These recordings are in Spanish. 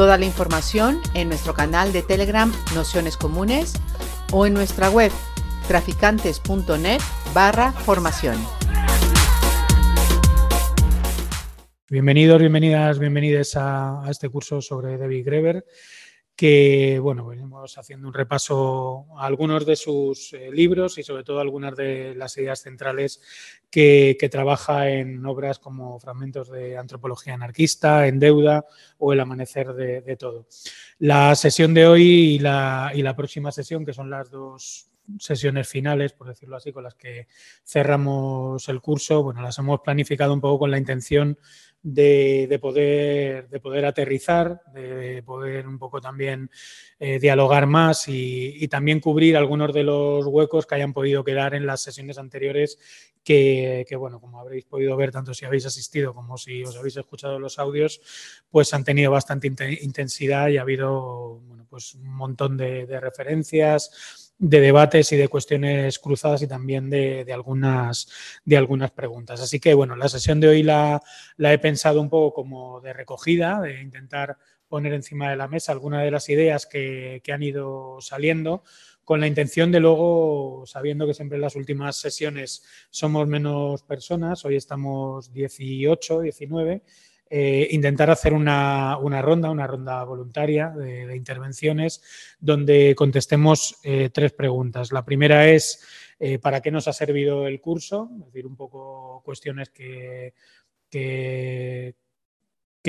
Toda la información en nuestro canal de Telegram Nociones Comunes o en nuestra web traficantes.net barra formación. Bienvenidos, bienvenidas, bienvenidos a, a este curso sobre David Greber que bueno, venimos haciendo un repaso a algunos de sus eh, libros y sobre todo algunas de las ideas centrales que, trabaja en obras como Fragmentos de Antropología Anarquista, En Deuda o El Amanecer de, Todo. La sesión de hoy y la, y la próxima sesión, que son las dos sesiones finales, por decirlo así, con las que cerramos el curso, bueno, las hemos planificado un poco con la intención de, poder, de poder aterrizar, de poder un poco también eh, dialogar más y, también cubrir algunos de los huecos que hayan podido quedar en las sesiones anteriores que, bueno, como habréis podido ver, tanto si habéis asistido como si os habéis escuchado los audios, pues han tenido bastante intensidad y ha habido, bueno, pues un montón de, de referencias, de debates y de cuestiones cruzadas y también de, algunas, de algunas preguntas. Así que, bueno, la sesión de hoy la, he pensado un poco como de recogida, de intentar poner encima de la mesa algunas de las ideas que, han ido saliendo, con la intención de luego, sabiendo que siempre en las últimas sesiones somos menos personas, hoy estamos 18, 19, eh, intentar hacer una, ronda, una ronda voluntaria de, intervenciones donde contestemos eh, tres preguntas. La primera es eh, ¿para qué nos ha servido el curso? Es decir, un poco cuestiones que, que,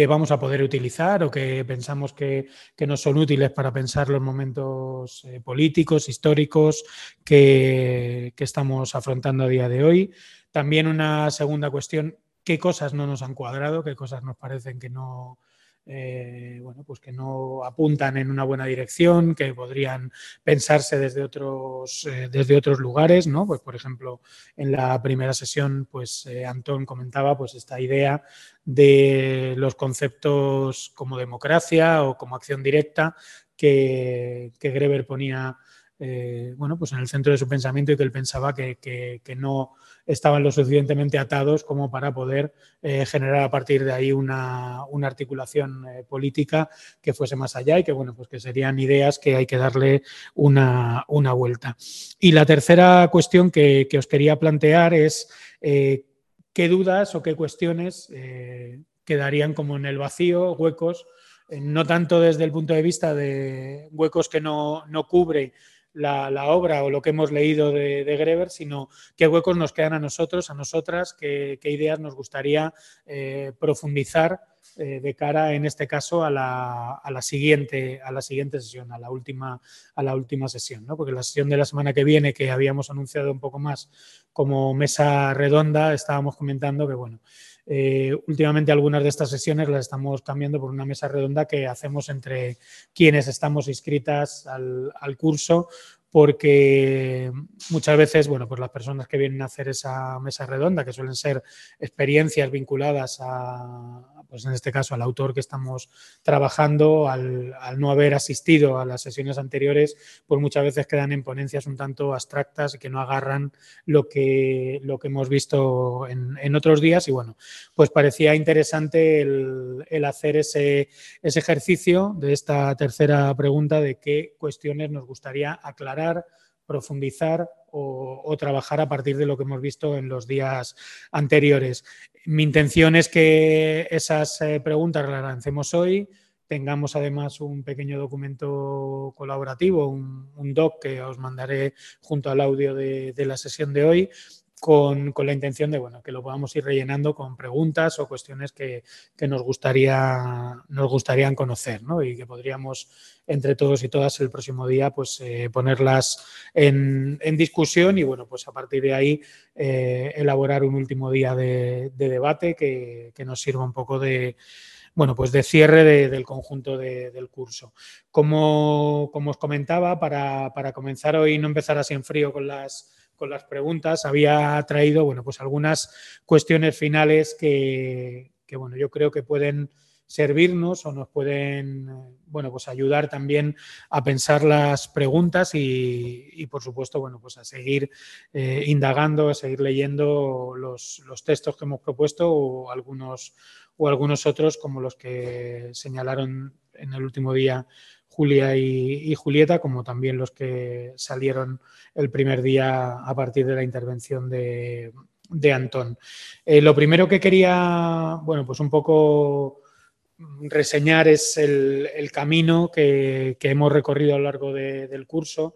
vamos a poder utilizar o que pensamos que, que, nos son útiles para pensar los momentos políticos, históricos que, que estamos afrontando a día de hoy. También una segunda cuestión qué cosas no nos han cuadrado, qué cosas nos parecen que no, eh, bueno, pues que no apuntan en una buena dirección, que podrían pensarse desde otros, eh, desde otros lugares, ¿no? Pues, por ejemplo, en la primera sesión, pues eh, Antón comentaba pues esta idea de los conceptos como democracia o como acción directa que, que Greber ponía eh, bueno, pues en el centro de su pensamiento y que él pensaba que, no estaban lo suficientemente atados como para poder eh, generar a partir de ahí una, articulación eh, política que fuese más allá y que, bueno, pues que serían ideas que hay que darle una, vuelta. Y la tercera cuestión que, os quería plantear es qué dudas o qué cuestiones quedarían como en el vacío, huecos, no tanto desde el punto de vista de huecos que no, no cubre la, obra o lo que hemos leído de, Greber, sino qué huecos nos quedan a nosotros, a nosotras, qué, ideas nos gustaría eh, profundizar eh, de cara, en este caso, a la, siguiente, a la siguiente sesión, a la última, a la última sesión, ¿no? porque la sesión de la semana que viene, que habíamos anunciado un poco más como mesa redonda, estábamos comentando que, bueno, eh, últimamente algunas de estas sesiones las estamos cambiando por una mesa redonda que hacemos entre quienes estamos inscritas al, al curso porque muchas veces, bueno, pues las personas que vienen a hacer esa mesa redonda, que suelen ser experiencias vinculadas a, pues en este caso al autor que estamos trabajando, al, no haber asistido a las sesiones anteriores, pues muchas veces quedan en ponencias un tanto abstractas y que no agarran lo que, lo que hemos visto en, otros días. Y bueno, pues parecía interesante el, hacer ese, ese ejercicio de esta tercera pregunta de qué cuestiones nos gustaría aclarar profundizar o, trabajar a partir de lo que hemos visto en los días anteriores. Mi intención es que esas eh, preguntas las lancemos hoy, tengamos además un pequeño documento colaborativo, un, doc que os mandaré junto al audio de, la sesión de hoy, con, la intención de bueno, que lo podamos ir rellenando con preguntas o cuestiones que, que nos, gustaría, nos gustarían conocer ¿no? y que podríamos entre todos y todas el próximo día pues eh, ponerlas en, en, discusión y bueno pues a partir de ahí eh, elaborar un último día de, de debate que, que, nos sirva un poco de bueno, pues de cierre de, del conjunto de, del curso. Como, como os comentaba, para, para, comenzar hoy no empezar así en frío con las, con las preguntas, había traído bueno, pues algunas cuestiones finales que, que bueno, yo creo que pueden servirnos o nos pueden bueno, pues ayudar también a pensar las preguntas y, por supuesto bueno, pues a seguir eh, indagando, a seguir leyendo los, los, textos que hemos propuesto o algunos, o algunos otros como los que señalaron en el último día Julia y, Julieta, como también los que salieron el primer día a partir de la intervención de, de Antón. Eh, lo primero que quería, bueno, pues un poco reseñar es el, camino que, hemos recorrido a lo largo de, del curso,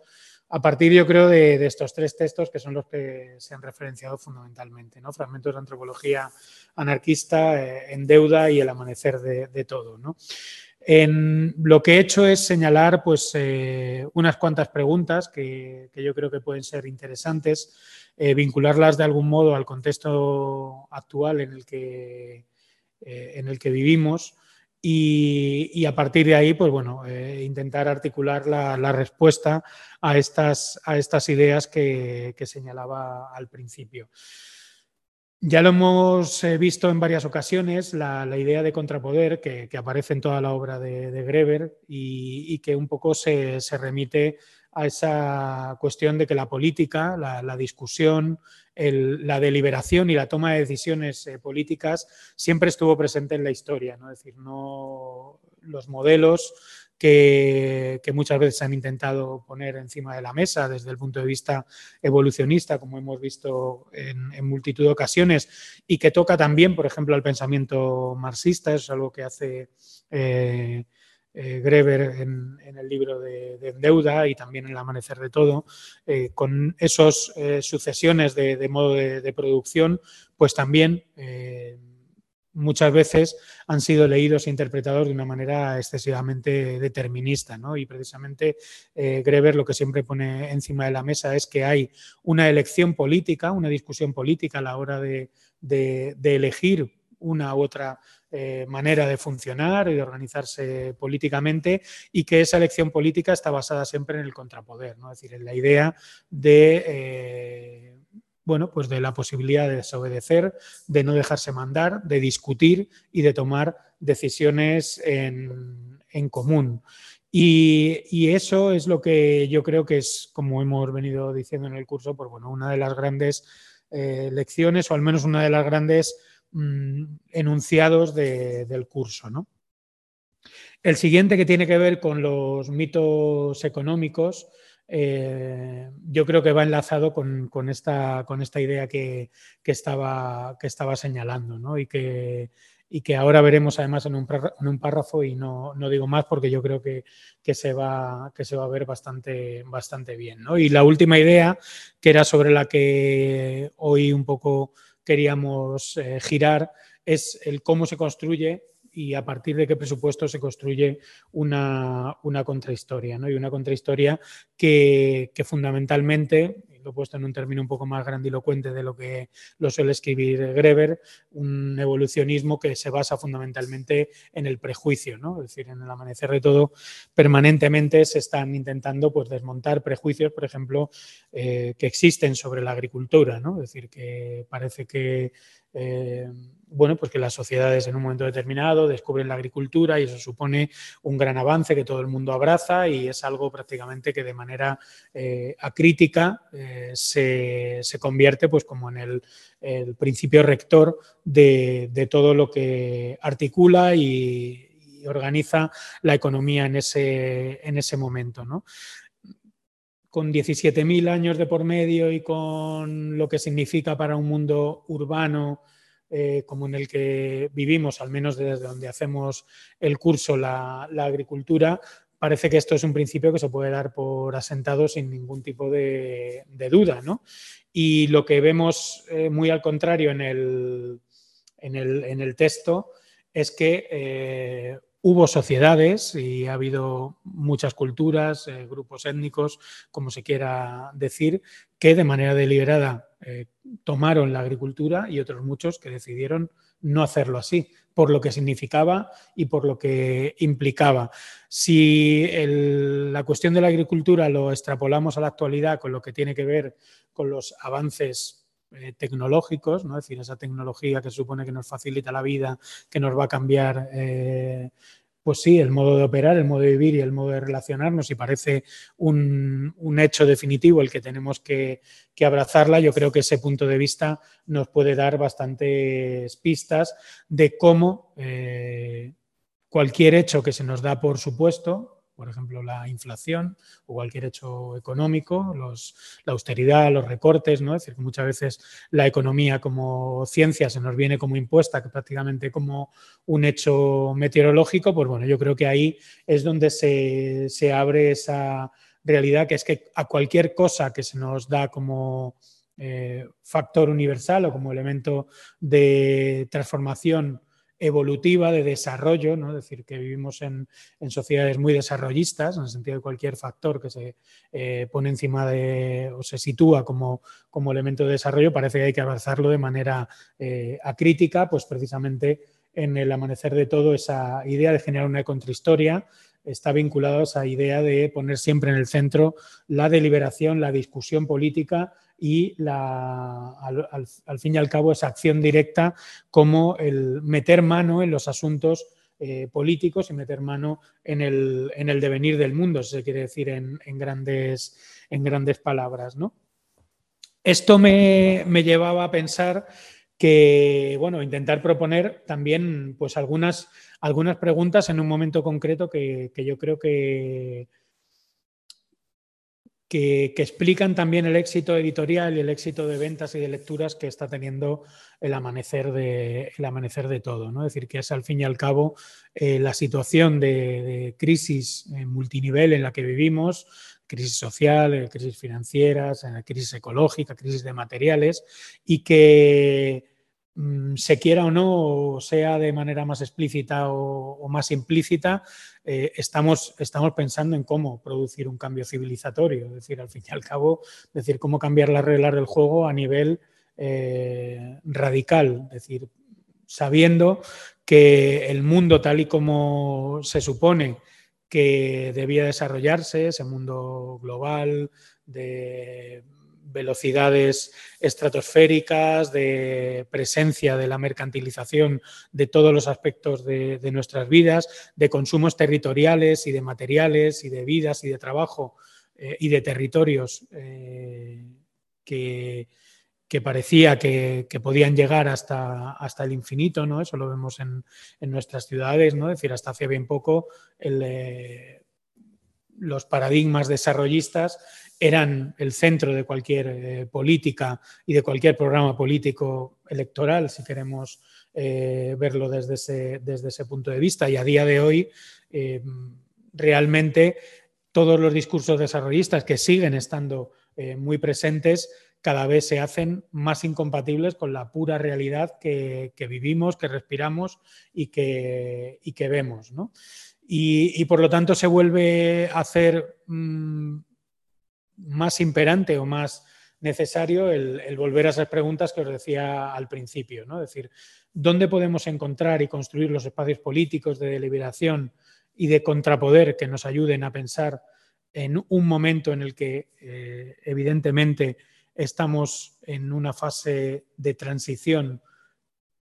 a partir, yo creo, de, de, estos tres textos que son los que se han referenciado fundamentalmente, ¿no? Fragmentos de antropología anarquista, eh, En deuda y El amanecer de, de todo, ¿no? En, lo que he hecho es señalar pues, eh, unas cuantas preguntas que, yo creo que pueden ser interesantes, eh, vincularlas de algún modo al contexto actual en el que, eh, en el que vivimos y, a partir de ahí, pues bueno, intentar articular la, la, respuesta a estas, a estas ideas que, que señalaba al principio. Ya lo hemos eh, visto en varias ocasiones, la, la idea de contrapoder que, que, aparece en toda la obra de, Greber y, y, que un poco se, se, remite a esa cuestión de que la política, la, la discusión, el, la deliberación y la toma de decisiones eh, políticas siempre estuvo presente en la historia. ¿no? Es decir, no los modelos que, muchas veces han intentado poner encima de la mesa desde el punto de vista evolucionista, como hemos visto en, multitud de ocasiones, y que toca también, por ejemplo, al pensamiento marxista, es algo que hace eh, eh, Greber en, el libro de, de, Deuda y también en El Amanecer de Todo, eh, con esas sucesiones de, modo de, de, producción, pues también muchas veces han sido leídos e interpretados de una manera excesivamente determinista. ¿no? Y precisamente eh, Greber lo que siempre pone encima de la mesa es que hay una elección política, una discusión política a la hora de, elegir una u otra eh, manera de funcionar y de organizarse políticamente y que esa elección política está basada siempre en el contrapoder, ¿no? es decir, en la idea de... Eh, bueno, pues de la posibilidad de desobedecer, de no dejarse mandar, de discutir y de tomar decisiones en, en común. Y, eso es lo que yo creo que es, como hemos venido diciendo en el curso, pues bueno, una de las grandes eh, lecciones, o al menos una de las grandes mmm, enunciados de, del curso. ¿no? El siguiente que tiene que ver con los mitos económicos, eh, yo creo que va enlazado con, con, esta, con esta, idea que, que, estaba, que estaba señalando ¿no? y, que, y, que, ahora veremos además en un, en un párrafo y no, no, digo más porque yo creo que, que, se, va, que se va a ver bastante, bastante bien. ¿no? Y la última idea, que era sobre la que hoy un poco queríamos eh, girar, es el cómo se construye y a partir de qué presupuesto se construye una, una contrahistoria. ¿no? Y una contrahistoria que, que fundamentalmente, lo he puesto en un término un poco más grandilocuente de lo que lo suele escribir Greber, un evolucionismo que se basa fundamentalmente en el prejuicio, ¿no? es decir, en el amanecer de todo, permanentemente se están intentando pues, desmontar prejuicios, por ejemplo, eh, que existen sobre la agricultura, ¿no? es decir, que parece que eh, bueno, pues que las sociedades en un momento determinado descubren la agricultura y eso supone un gran avance que todo el mundo abraza y es algo prácticamente que de manera eh, acrítica se, se, convierte pues como en el, principio rector de, de, todo lo que articula y, y, organiza la economía en ese, en ese momento. ¿no? con 17.000 años de por medio y con lo que significa para un mundo urbano eh, como en el que vivimos, al menos desde donde hacemos el curso, la, la agricultura, parece que esto es un principio que se puede dar por asentado sin ningún tipo de, duda. ¿no? Y lo que vemos eh, muy al contrario en el, en el, texto es que eh, hubo sociedades y ha habido muchas culturas, eh, grupos étnicos, como se quiera decir, que de manera deliberada tomaron la agricultura y otros muchos que decidieron no hacerlo así, por lo que significaba y por lo que implicaba. Si la cuestión de la agricultura lo extrapolamos a la actualidad con lo que tiene que ver con los avances eh, tecnológicos, ¿no? es decir, esa tecnología que supone que nos facilita la vida, que nos va a cambiar eh, pues sí, el modo de operar, el modo de vivir y el modo de relacionarnos, y parece un, hecho definitivo el que tenemos que, abrazarla, yo creo que ese punto de vista nos puede dar bastantes pistas de cómo eh, cualquier hecho que se nos da por supuesto, por ejemplo, la inflación o cualquier hecho económico, la austeridad, los recortes, ¿no? Es decir, que muchas veces la economía como ciencia se nos viene como impuesta, que prácticamente como un hecho meteorológico, pues bueno, yo creo que ahí es donde se, abre esa realidad, que es que a cualquier cosa que se nos da como eh, factor universal o como elemento de transformación evolutiva de desarrollo, ¿no? es decir, que vivimos en, sociedades muy desarrollistas, en el sentido de cualquier factor que se eh, pone encima de o se sitúa como, como, elemento de desarrollo, parece que hay que avanzarlo de manera eh, acrítica, pues precisamente en el amanecer de todo esa idea de generar una contrahistoria está vinculada a esa idea de poner siempre en el centro la deliberación, la discusión política y la, al, fin y al cabo esa acción directa como el meter mano en los asuntos eh, políticos y meter mano en el, en el, devenir del mundo, si se quiere decir en, grandes, en grandes, palabras. ¿no? Esto me, me, llevaba a pensar que, bueno, intentar proponer también pues algunas, algunas preguntas en un momento concreto que, que yo creo que, que, explican también el éxito editorial y el éxito de ventas y de lecturas que está teniendo el amanecer de, el amanecer de todo. ¿no? Es decir, que es al fin y al cabo eh, la situación de, crisis multinivel en la que vivimos, crisis social, eh, crisis financieras, eh, crisis ecológica, crisis de materiales, y que se quiera o no, sea de manera más explícita o, más implícita, eh, estamos, estamos pensando en cómo producir un cambio civilizatorio, es decir, al fin y al cabo, decir, cómo cambiar las reglas del juego a nivel eh, radical, es decir, sabiendo que el mundo tal y como se supone que debía desarrollarse, ese mundo global de velocidades estratosféricas, de presencia de la mercantilización de todos los aspectos de, nuestras vidas, de consumos territoriales y de materiales y de vidas y de trabajo eh, y de territorios eh, que, parecía que, podían llegar hasta, hasta el infinito, ¿no? Eso lo vemos en, nuestras ciudades, ¿no? Es decir, hasta hace bien poco eh, los paradigmas desarrollistas eran el centro de cualquier eh, política y de cualquier programa político electoral, si queremos eh, verlo desde ese, desde ese, punto de vista. Y a día de hoy, eh, realmente todos los discursos desarrollistas que siguen estando muy presentes cada vez se hacen más incompatibles con la pura realidad que, vivimos, que respiramos y que, que vemos. Y, por lo tanto se vuelve a hacer mm, más imperante o más necesario el, volver a esas preguntas que os decía al principio, ¿no? Es decir, ¿dónde podemos encontrar y construir los espacios políticos de deliberación y de contrapoder que nos ayuden a pensar en un momento en el que eh, evidentemente estamos en una fase de transición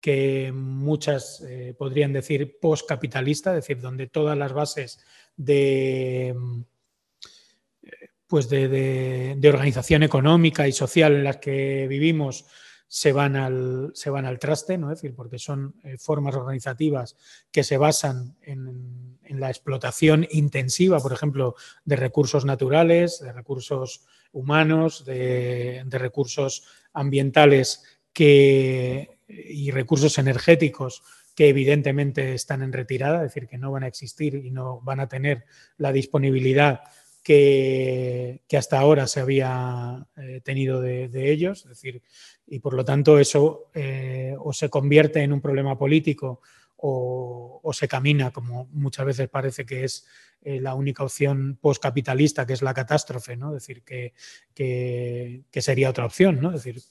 que muchas eh, podrían decir postcapitalista, es decir, donde todas las bases de pues de, organización económica y social en las que vivimos se van al, se van al traste, ¿no? es decir, porque son eh, formas organizativas que se basan en, la explotación intensiva, por ejemplo, de recursos naturales, de recursos humanos, de, recursos ambientales que, y recursos energéticos que evidentemente están en retirada, es decir, que no van a existir y no van a tener la disponibilidad que, hasta ahora se había eh, tenido de, ellos, es decir, y por lo tanto eso eh, o se convierte en un problema político o, se camina, como muchas veces parece que es eh, la única opción postcapitalista, que es la catástrofe, ¿no? Es decir, que, que, sería otra opción, ¿no? Es decir,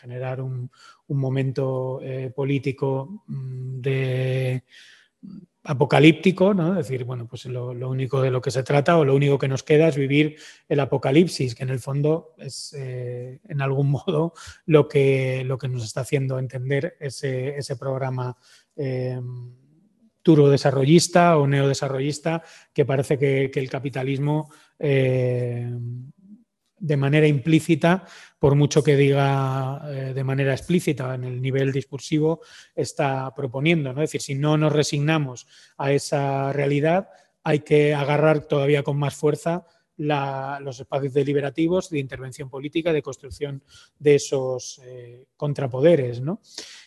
generar un, un momento político mm, de apocalíptico, ¿no? Es decir, bueno, pues lo, único de lo que se trata o lo único que nos queda es vivir el apocalipsis, que en el fondo es eh, en algún modo lo que, lo que nos está haciendo entender ese, ese programa eh, duro desarrollista o neodesarrollista que parece que, el capitalismo eh, de manera implícita, por mucho que diga eh, de manera explícita en el nivel discursivo, está proponiendo. ¿no? Es decir, si no nos resignamos a esa realidad, hay que agarrar todavía con más fuerza los espacios deliberativos de intervención política, de construcción de esos eh, contrapoderes. ¿no?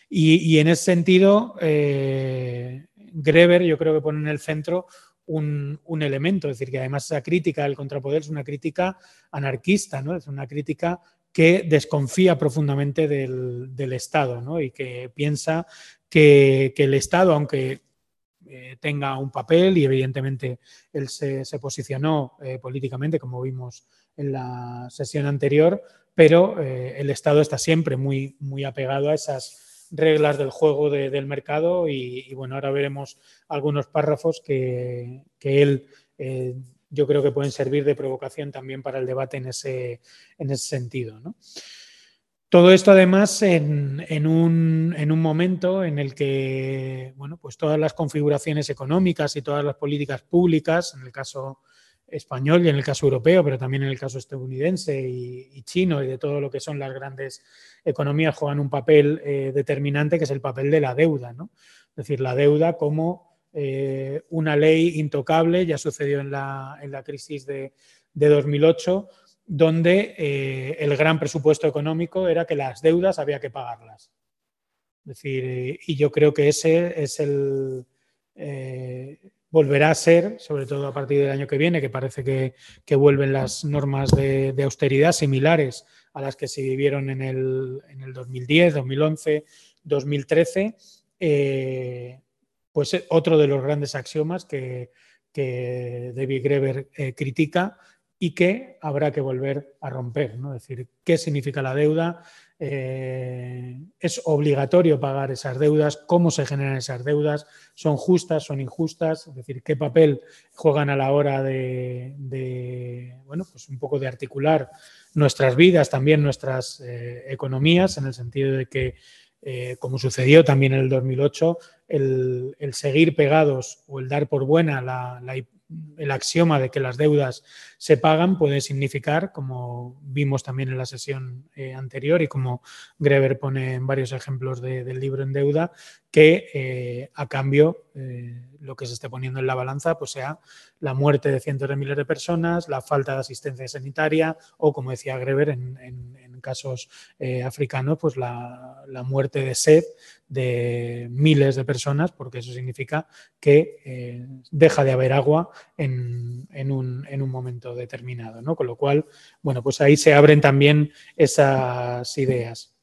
Y, en ese sentido, eh, Greber yo creo que pone en el centro un, elemento, es decir, que además esa crítica del contrapoder es una crítica anarquista, ¿no? es una crítica que desconfía profundamente del, Estado ¿no? y que piensa que, el Estado, aunque eh, tenga un papel y evidentemente él se, posicionó eh, políticamente, como vimos en la sesión anterior, pero eh, el Estado está siempre muy, muy apegado a esas reglas del juego del mercado y, bueno, ahora veremos algunos párrafos que, él eh, yo creo que pueden servir de provocación también para el debate en ese, en ese sentido. Todo esto además en, en, un, en, un, momento en el que bueno, pues todas las configuraciones económicas y todas las políticas públicas, en el caso español y en el caso europeo, pero también en el caso estadounidense y, chino y de todo lo que son las grandes economías, juegan un papel eh, determinante que es el papel de la deuda. ¿no? Es decir, la deuda como eh, una ley intocable, ya sucedió en la, en la crisis de, de 2008, donde eh, el gran presupuesto económico era que las deudas había que pagarlas. Es decir, y yo creo que ese es el, volverá a ser, sobre todo a partir del año que viene, que parece que, vuelven las normas de, austeridad similares a las que se vivieron en el, 2010, 2011, 2013, pues otro de los grandes axiomas que, David Greber eh, critica y que habrá que volver a romper. ¿no? Es decir, ¿qué significa la deuda? Eh, es obligatorio pagar esas deudas, cómo se generan esas deudas, son justas, son injustas, es decir, qué papel juegan a la hora de, bueno, pues un poco de articular nuestras vidas, también nuestras eh, economías, en el sentido de que, eh, como sucedió también en el 2008, el, seguir pegados o el dar por buena la, la, el axioma de que las deudas se pagan puede significar, como vimos también en la sesión eh, anterior y como Greber pone en varios ejemplos del libro en deuda, que eh, a cambio eh, lo que se esté poniendo en la balanza pues sea la muerte de cientos de miles de personas, la falta de asistencia sanitaria o, como decía Greber, en, casos africanos, pues la, muerte de sed de miles de personas, porque eso significa que eh, deja de haber agua en, un, momento determinado. ¿no? Con lo cual, bueno, pues ahí se abren también esas ideas.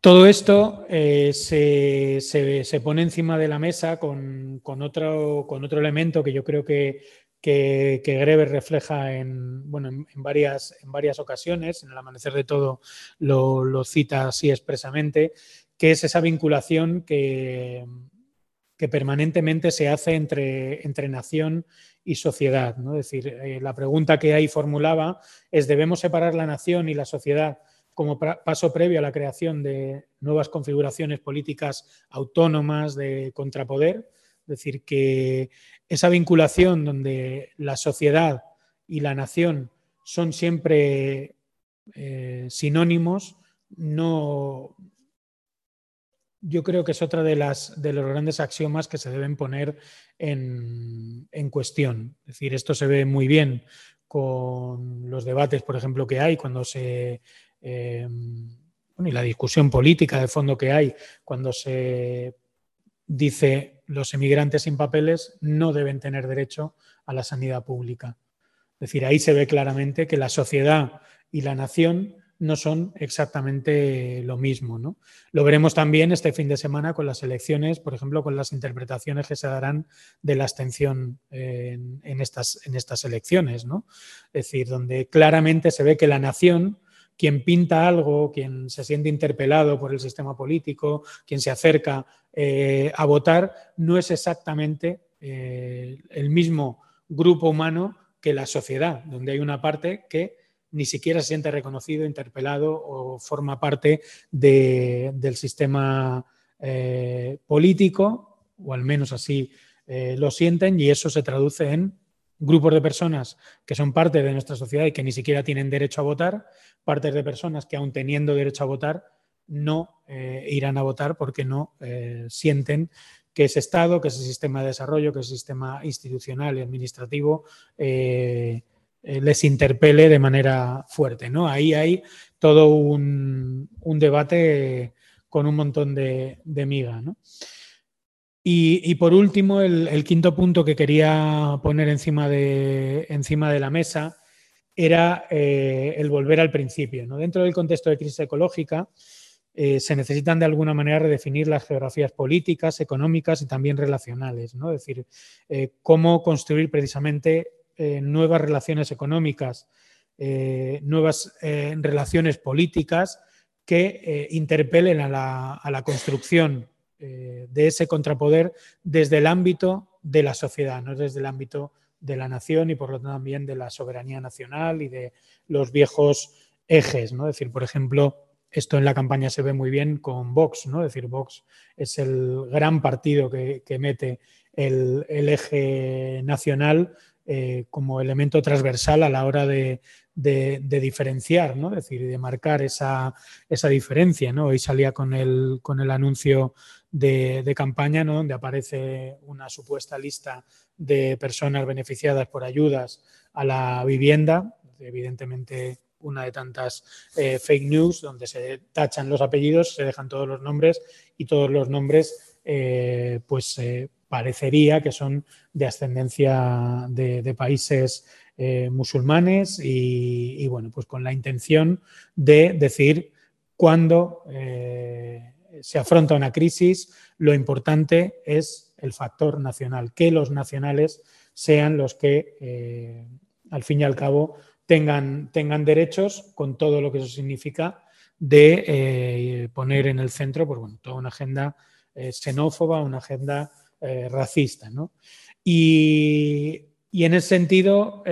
Todo esto eh, se, pone encima de la mesa con, otro, con otro elemento que yo creo que, que, Greber refleja en, bueno, en, varias, en varias ocasiones, en el amanecer de todo lo, cita así expresamente, que es esa vinculación que, que permanentemente se hace entre, entre nación y sociedad. ¿no? Es decir, eh, la pregunta que ahí formulaba es, ¿debemos separar la nación y la sociedad como paso previo a la creación de nuevas configuraciones políticas autónomas de contrapoder? Es decir, que esa vinculación donde la sociedad y la nación son siempre eh, sinónimos, no, yo creo que es otra de, las, de los grandes axiomas que se deben poner en, cuestión. Es decir, esto se ve muy bien con los debates, por ejemplo, que hay cuando se, eh, y la discusión política de fondo que hay cuando se dice los emigrantes sin papeles no deben tener derecho a la sanidad pública. Es decir, ahí se ve claramente que la sociedad y la nación no son exactamente lo mismo. ¿no? Lo veremos también este fin de semana con las elecciones, por ejemplo, con las interpretaciones que se darán de la abstención en, estas, en estas elecciones. ¿no? Es decir, donde claramente se ve que la nación quien pinta algo, quien se siente interpelado por el sistema político, quien se acerca eh, a votar, no es exactamente eh, el mismo grupo humano que la sociedad, donde hay una parte que ni siquiera se siente reconocido, interpelado o forma parte del sistema eh, político, o al menos así lo sienten, y eso se traduce en grupos de personas que son parte de nuestra sociedad y que ni siquiera tienen derecho a votar, partes de personas que aún teniendo derecho a votar no eh, irán a votar porque no eh, sienten que ese Estado, que ese sistema de desarrollo, que ese sistema institucional y administrativo eh, les interpele de manera fuerte. ¿no? Ahí hay todo un, debate con un montón de, de miga. Y, por último, el, quinto punto que quería poner encima de, encima de la mesa era eh, el volver al principio. ¿no? Dentro del contexto de crisis ecológica, eh, se necesitan de alguna manera redefinir las geografías políticas, económicas y también relacionales. ¿no? Es decir, eh, cómo construir precisamente nuevas relaciones económicas, nuevas relaciones políticas que interpelen a la, a la construcción eh, de ese contrapoder desde el ámbito de la sociedad, no desde el ámbito de la nación y por lo tanto también de la soberanía nacional y de los viejos ejes. ¿no? Es decir, por ejemplo, esto en la campaña se ve muy bien con Vox, ¿no? Es decir, Vox es el gran partido que, mete el, eje nacional eh, como elemento transversal a la hora de, diferenciar, ¿no? Es decir, de marcar esa, diferencia, ¿no? Hoy salía con el, con el anuncio de, campaña, ¿no? donde aparece una supuesta lista de personas beneficiadas por ayudas a la vivienda, evidentemente una de tantas eh, fake news, donde se tachan los apellidos, se dejan todos los nombres y todos los nombres, eh, pues eh, parecería que son de ascendencia de, países musulmanes y, bueno, pues con la intención de decir cuándo se afronta una crisis, lo importante es el factor nacional, que los nacionales sean los que, eh, al fin y al cabo, tengan, tengan, derechos con todo lo que eso significa de eh, poner en el centro pues, bueno, toda una agenda eh, xenófoba, una agenda racista. Y, y, en ese sentido,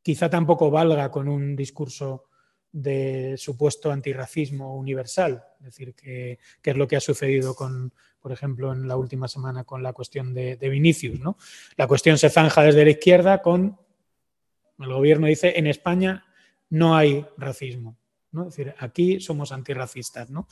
quizá tampoco valga con un discurso de supuesto antirracismo universal, es decir, que, es lo que ha sucedido con, por ejemplo, en la última semana con la cuestión de, Vinicius. ¿no? La cuestión se zanja desde la izquierda con, el gobierno dice, en España no hay racismo. ¿no? Es decir, aquí somos antirracistas, ¿no?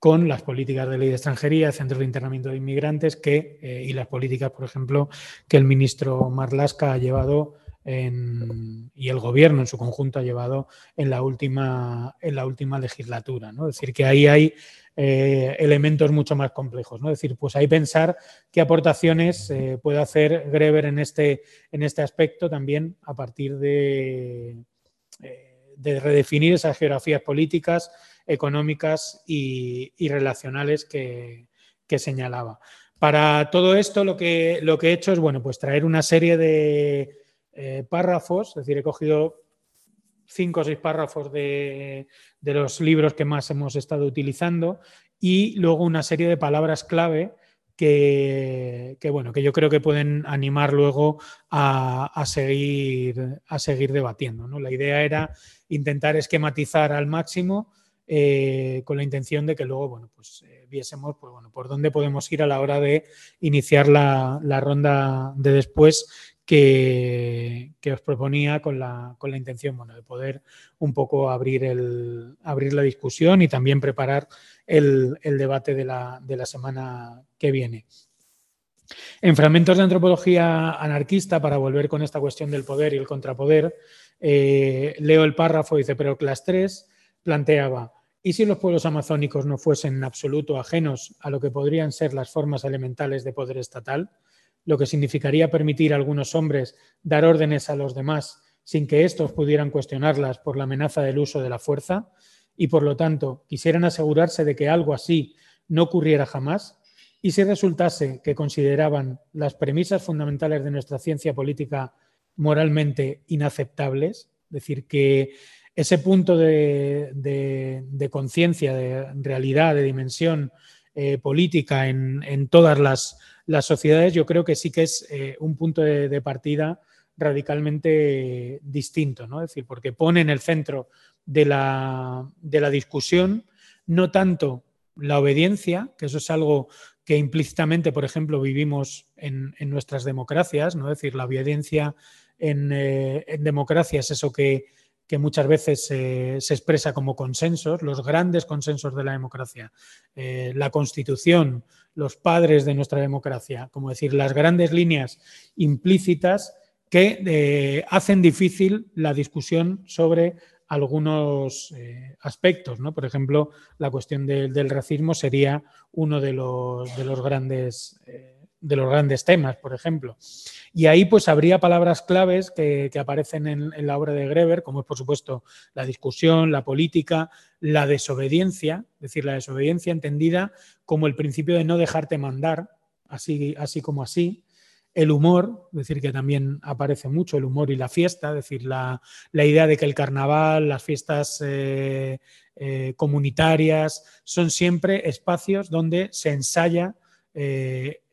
con las políticas de ley de extranjería, centros de internamiento de inmigrantes que, eh, y las políticas, por ejemplo, que el ministro Marlasca ha llevado y el gobierno en su conjunto ha llevado en la última, en la última legislatura. ¿no? Es decir, que ahí hay eh, elementos mucho más complejos. ¿no? Es decir, pues hay pensar qué aportaciones eh, puede hacer Greber en este, en este aspecto también a partir de, eh, de redefinir esas geografías políticas, económicas y, relacionales que, que, señalaba. Para todo esto lo que, lo que he hecho es bueno, pues traer una serie de, eh, párrafos, es decir, he cogido cinco o seis párrafos de, los libros que más hemos estado utilizando y luego una serie de palabras clave que, bueno, que yo creo que pueden animar luego a, seguir, a seguir debatiendo. La idea era intentar esquematizar al máximo eh, con la intención de que luego bueno, pues, eh, viésemos pues, bueno, por dónde podemos ir a la hora de iniciar la, la ronda de después que, os proponía con la, con la intención bueno, de poder un poco abrir, el, abrir la discusión y también preparar el, debate de la, de la semana que viene. En fragmentos de antropología anarquista, para volver con esta cuestión del poder y el contrapoder, eh, leo el párrafo, dice, pero las 3 planteaba, ¿y si los pueblos amazónicos no fuesen en absoluto ajenos a lo que podrían ser las formas elementales de poder estatal? Lo que significaría permitir a algunos hombres dar órdenes a los demás sin que éstos pudieran cuestionarlas por la amenaza del uso de la fuerza y, por lo tanto, quisieran asegurarse de que algo así no ocurriera jamás, y si resultase que consideraban las premisas fundamentales de nuestra ciencia política moralmente inaceptables, es decir, que ese punto de, conciencia, de realidad, de dimensión eh, política en, todas las, sociedades, yo creo que sí que es eh, un punto de, partida radicalmente distinto, ¿no? Es decir, porque pone en el centro de la, discusión no tanto la obediencia, que eso es algo que implícitamente, por ejemplo, vivimos en, nuestras democracias, ¿no? Es decir, la obediencia en, eh, democracia es eso que, muchas veces se expresa como consensos, los grandes consensos de la democracia, eh, la constitución, los padres de nuestra democracia, como decir, las grandes líneas implícitas que eh, hacen difícil la discusión sobre algunos eh, aspectos. ¿no? Por ejemplo, la cuestión del racismo sería uno de los, de los grandes, de los grandes temas, por ejemplo. Y ahí pues habría palabras claves que, aparecen en, la obra de Greber, como es por supuesto la discusión, la política, la desobediencia, es decir, la desobediencia entendida como el principio de no dejarte mandar, así, así como así, el humor, es decir, que también aparece mucho el humor y la fiesta, es decir, la, idea de que el carnaval, las fiestas eh, eh, comunitarias, son siempre espacios donde se ensaya eh,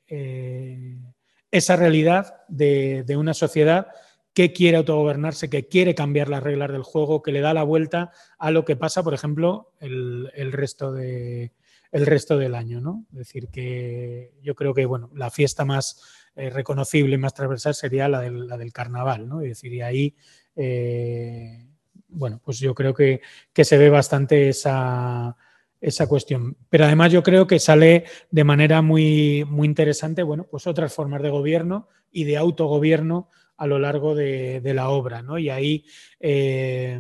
esa realidad de, una sociedad que quiere autogobernarse, que quiere cambiar las reglas del juego, que le da la vuelta a lo que pasa, por ejemplo, el, resto el resto del año, ¿no? Es decir, que yo creo que bueno, la fiesta más eh, reconocible más transversal sería la del, la del carnaval, ¿no? Es decir, y ahí, eh, bueno, pues yo creo que, se ve bastante esa, esa cuestión. Pero además yo creo que sale de manera muy, muy interesante, bueno, pues otras formas de gobierno y de autogobierno a lo largo de, la obra, ¿no? Y ahí, eh,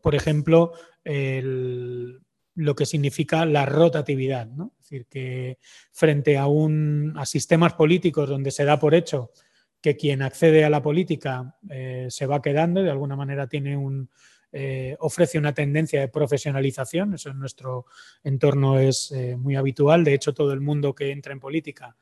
por ejemplo, lo que significa la rotatividad, ¿no? Es decir, que frente a, un, a sistemas políticos donde se da por hecho que quien accede a la política eh, se va quedando, de alguna manera tiene un, eh, ofrece una tendencia de profesionalización, eso en nuestro entorno es eh, muy habitual, de hecho todo el mundo que entra en política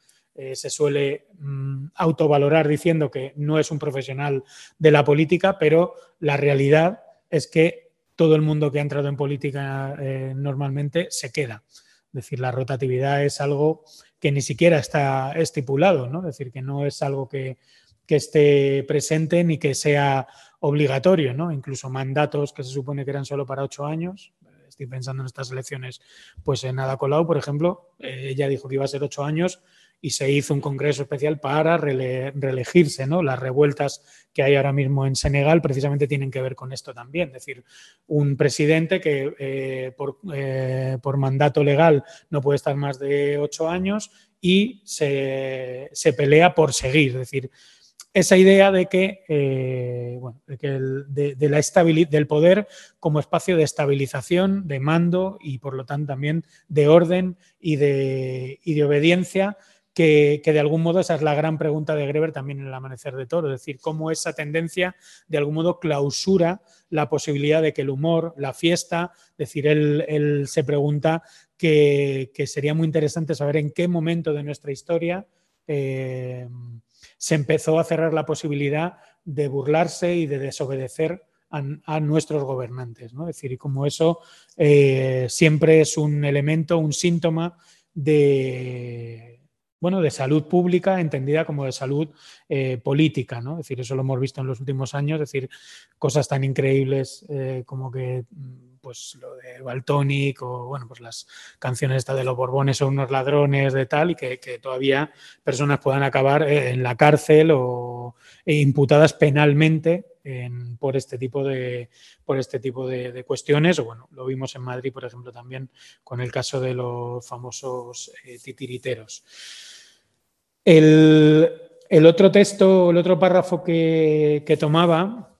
se suele mm, autovalorar diciendo que no es un profesional de la política, pero la realidad es que todo el mundo que ha entrado en política normalmente se queda. Es decir, la rotatividad es algo que ni siquiera está estipulado, ¿no? Es decir, que no es algo que, esté presente ni que sea obligatorio, ¿no? Incluso mandatos que se supone que eran solo para ocho años. Estoy pensando en estas elecciones, pues en Ada Colau, por ejemplo, eh, ella dijo que iba a ser ocho años y se hizo un congreso especial para reelegirse. ¿no? Las revueltas que hay ahora mismo en Senegal precisamente tienen que ver con esto también. Es decir, un presidente que eh, eh, por, mandato legal no puede estar más de ocho años y se, pelea por seguir. Es decir, esa idea de que, eh, de, la estabilidad, del poder como espacio de estabilización, de mando y por lo tanto también de orden y de, y de obediencia que, de algún modo esa es la gran pregunta de Greber también en el amanecer de toro, es decir, cómo esa tendencia de algún modo clausura la posibilidad de que el humor, la fiesta, es decir, él, se pregunta que, sería muy interesante saber en qué momento de nuestra historia eh, se empezó a cerrar la posibilidad de burlarse y de desobedecer a, nuestros gobernantes. ¿no? Es decir, y como eso eh, siempre es un elemento, un síntoma de bueno, de salud pública entendida como de salud eh, política, ¿no? Es decir, eso lo hemos visto en los últimos años, es decir, cosas tan increíbles eh, como que mm, pues lo de Baltonic o bueno, pues las canciones estas de los Borbones son unos ladrones de tal y que, todavía personas puedan acabar eh, en la cárcel o imputadas penalmente por este tipo de por este tipo de, cuestiones. O bueno lo vimos en Madrid por ejemplo también con el caso de los famosos titiriteros. El, otro texto, el otro párrafo que, tomaba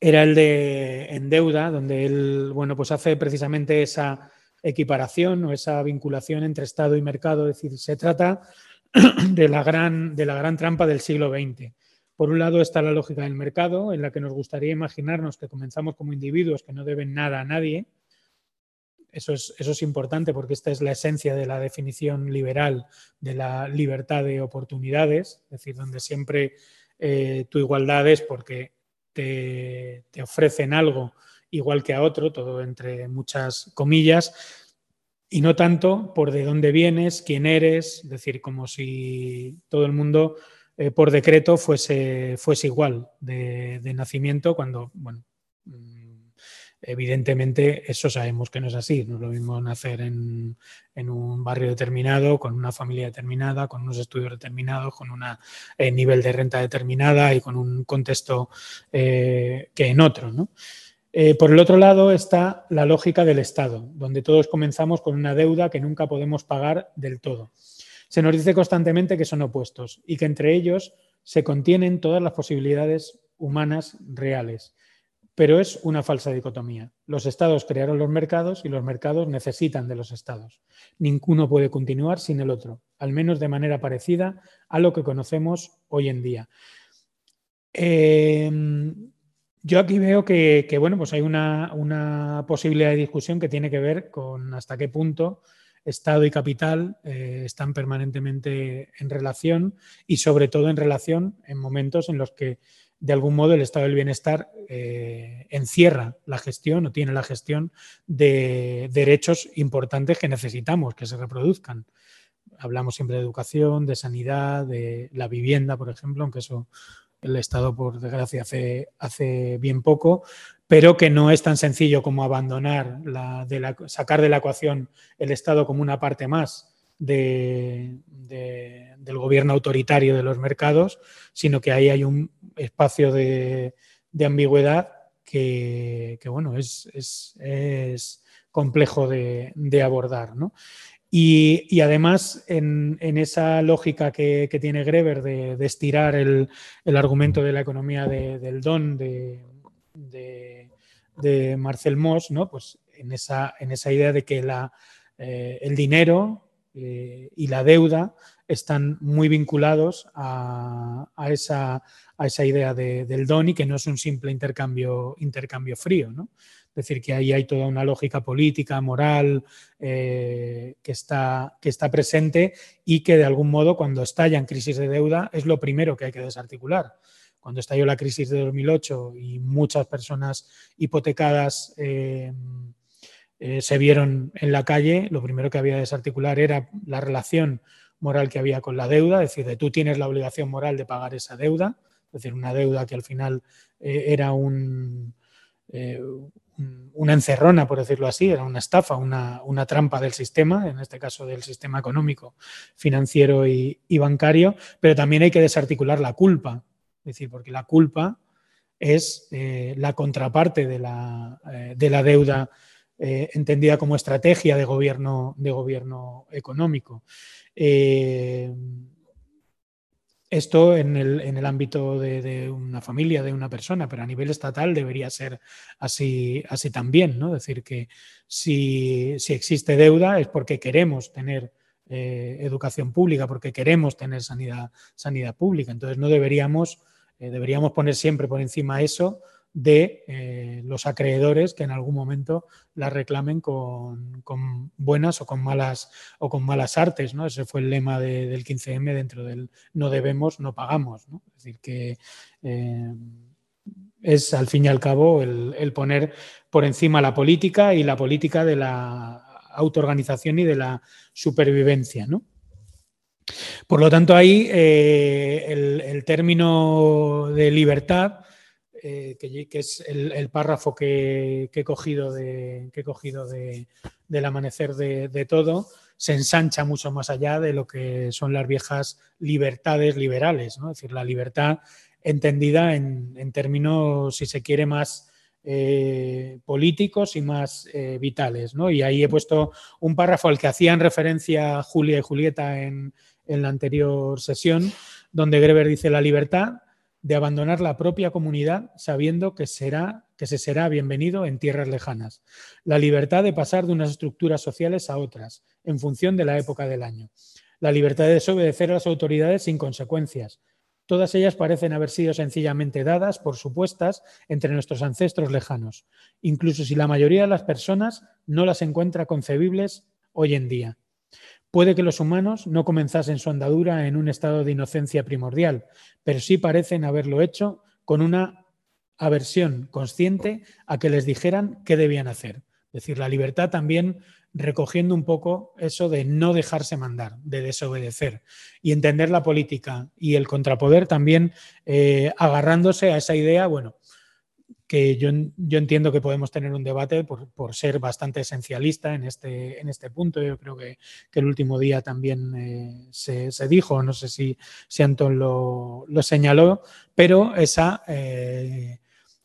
era el de En deuda, donde él, bueno, pues hace precisamente esa equiparación o esa vinculación entre Estado y mercado. Es decir, se trata de la gran, de la gran trampa del siglo XX. Por un lado está la lógica del mercado, en la que nos gustaría imaginarnos que comenzamos como individuos que no deben nada a nadie. Eso es, eso es importante porque esta es la esencia de la definición liberal de la libertad de oportunidades, es decir, donde siempre eh, tu igualdad es porque te, ofrecen algo igual que a otro, todo entre muchas comillas, y no tanto por de dónde vienes, quién eres, es decir, como si todo el mundo eh, por decreto fuese, fuese igual de, nacimiento, cuando, bueno, evidentemente eso sabemos que no es así, no es lo mismo nacer en, un barrio determinado, con una familia determinada, con unos estudios determinados, con un eh, nivel de renta determinada y con un contexto eh, que en otro, ¿no? Eh, por el otro lado está la lógica del Estado, donde todos comenzamos con una deuda que nunca podemos pagar del todo. Se nos dice constantemente que son opuestos y que entre ellos se contienen todas las posibilidades humanas reales. Pero es una falsa dicotomía. Los estados crearon los mercados y los mercados necesitan de los estados. Ninguno puede continuar sin el otro, al menos de manera parecida a lo que conocemos hoy en día. Eh, yo aquí veo que, bueno, pues hay una, posibilidad de discusión que tiene que ver con hasta qué punto Estado y capital eh, están permanentemente en relación y sobre todo en relación en momentos en los que de algún modo el estado del bienestar eh, encierra la gestión o tiene la gestión de derechos importantes que necesitamos que se reproduzcan. Hablamos siempre de educación, de sanidad, de la vivienda, por ejemplo, aunque eso el Estado, por desgracia, hace, hace bien poco, pero que no es tan sencillo como abandonar, la, de sacar de la ecuación el Estado como una parte más de, del gobierno autoritario de los mercados, sino que ahí hay un espacio de, ambigüedad que, bueno, es, es, complejo de, abordar. ¿no? Y, además, en, esa lógica que, tiene Greber de, estirar el, argumento de la economía del don de, Marcel Moss, ¿no? pues en esa, en esa idea de que la, eh, el dinero eh, y la deuda están muy vinculados a, esa, idea del don y que no es un simple intercambio, frío. Es decir, que ahí hay toda una lógica política, moral, eh, que, está, que está presente y que de algún modo cuando estallan crisis de deuda es lo primero que hay que desarticular. Cuando estalló la crisis de 2008 y muchas personas hipotecadas eh, eh, se vieron en la calle, lo primero que había que desarticular era la relación moral que había con la deuda, es decir, de tú tienes la obligación moral de pagar esa deuda, es decir, una deuda que al final era un, una encerrona, por decirlo así, era una estafa, una, trampa del sistema, en este caso del sistema económico, financiero y, bancario, pero también hay que desarticular la culpa, es decir, porque la culpa es eh, la contraparte de la, eh, de la deuda eh, entendida como estrategia de gobierno, de gobierno económico. Esto en el, en el ámbito de, una familia, de una persona, pero a nivel estatal debería ser así, así también, ¿no? Es decir, que si, existe deuda es porque queremos tener eh, educación pública, porque queremos tener sanidad, sanidad pública. Entonces no deberíamos, eh, deberíamos poner siempre por encima eso de eh, los acreedores que en algún momento la reclamen con, buenas o con malas o con malas artes, ¿no? Ese fue el lema del 15M dentro del no debemos, no pagamos. Es decir, que eh, es al fin y al cabo el, poner por encima la política y la política de la autoorganización y de la supervivencia, ¿no? Por lo tanto, ahí eh, el, término de libertad eh, que, es el, párrafo que, he cogido, de, que he cogido del amanecer de, todo, se ensancha mucho más allá de lo que son las viejas libertades liberales, ¿no? es decir, la libertad entendida en, términos, si se quiere, más eh, políticos y más eh, vitales. ¿no? Y ahí he puesto un párrafo al que hacían referencia Julia y Julieta en, en la anterior sesión, donde Greber dice la libertad de abandonar la propia comunidad sabiendo que, será, que se será bienvenido en tierras lejanas. La libertad de pasar de unas estructuras sociales a otras, en función de la época del año. La libertad de desobedecer a las autoridades sin consecuencias. Todas ellas parecen haber sido sencillamente dadas por supuestas entre nuestros ancestros lejanos, incluso si la mayoría de las personas no las encuentra concebibles hoy en día. Puede que los humanos no comenzasen su andadura en un estado de inocencia primordial, pero sí parecen haberlo hecho con una aversión consciente a que les dijeran qué debían hacer. Es decir, la libertad también recogiendo un poco eso de no dejarse mandar, de desobedecer y entender la política y el contrapoder también eh, agarrándose a esa idea, bueno, que yo, yo, entiendo que podemos tener un debate por, por, ser bastante esencialista en este, en este punto. Yo creo que, que el último día también eh, se, se, dijo, no sé si, si Anton lo, lo señaló, pero esa eh,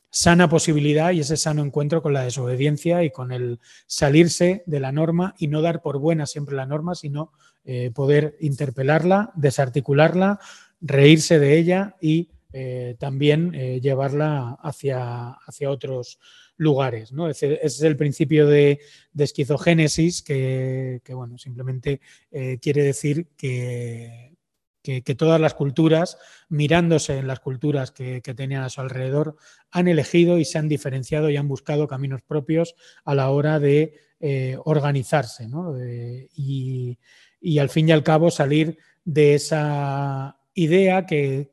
sana posibilidad y ese sano encuentro con la desobediencia y con el salirse de la norma y no dar por buena siempre la norma, sino eh, poder interpelarla, desarticularla, reírse de ella y eh, también eh, llevarla hacia, hacia otros lugares. ¿no? Ese, es el principio de, esquizogénesis que, que, bueno, simplemente eh, quiere decir que, que, todas las culturas, mirándose en las culturas que, tenían a su alrededor, han elegido y se han diferenciado y han buscado caminos propios a la hora de organizarse ¿no? y, y al fin y al cabo salir de esa idea que,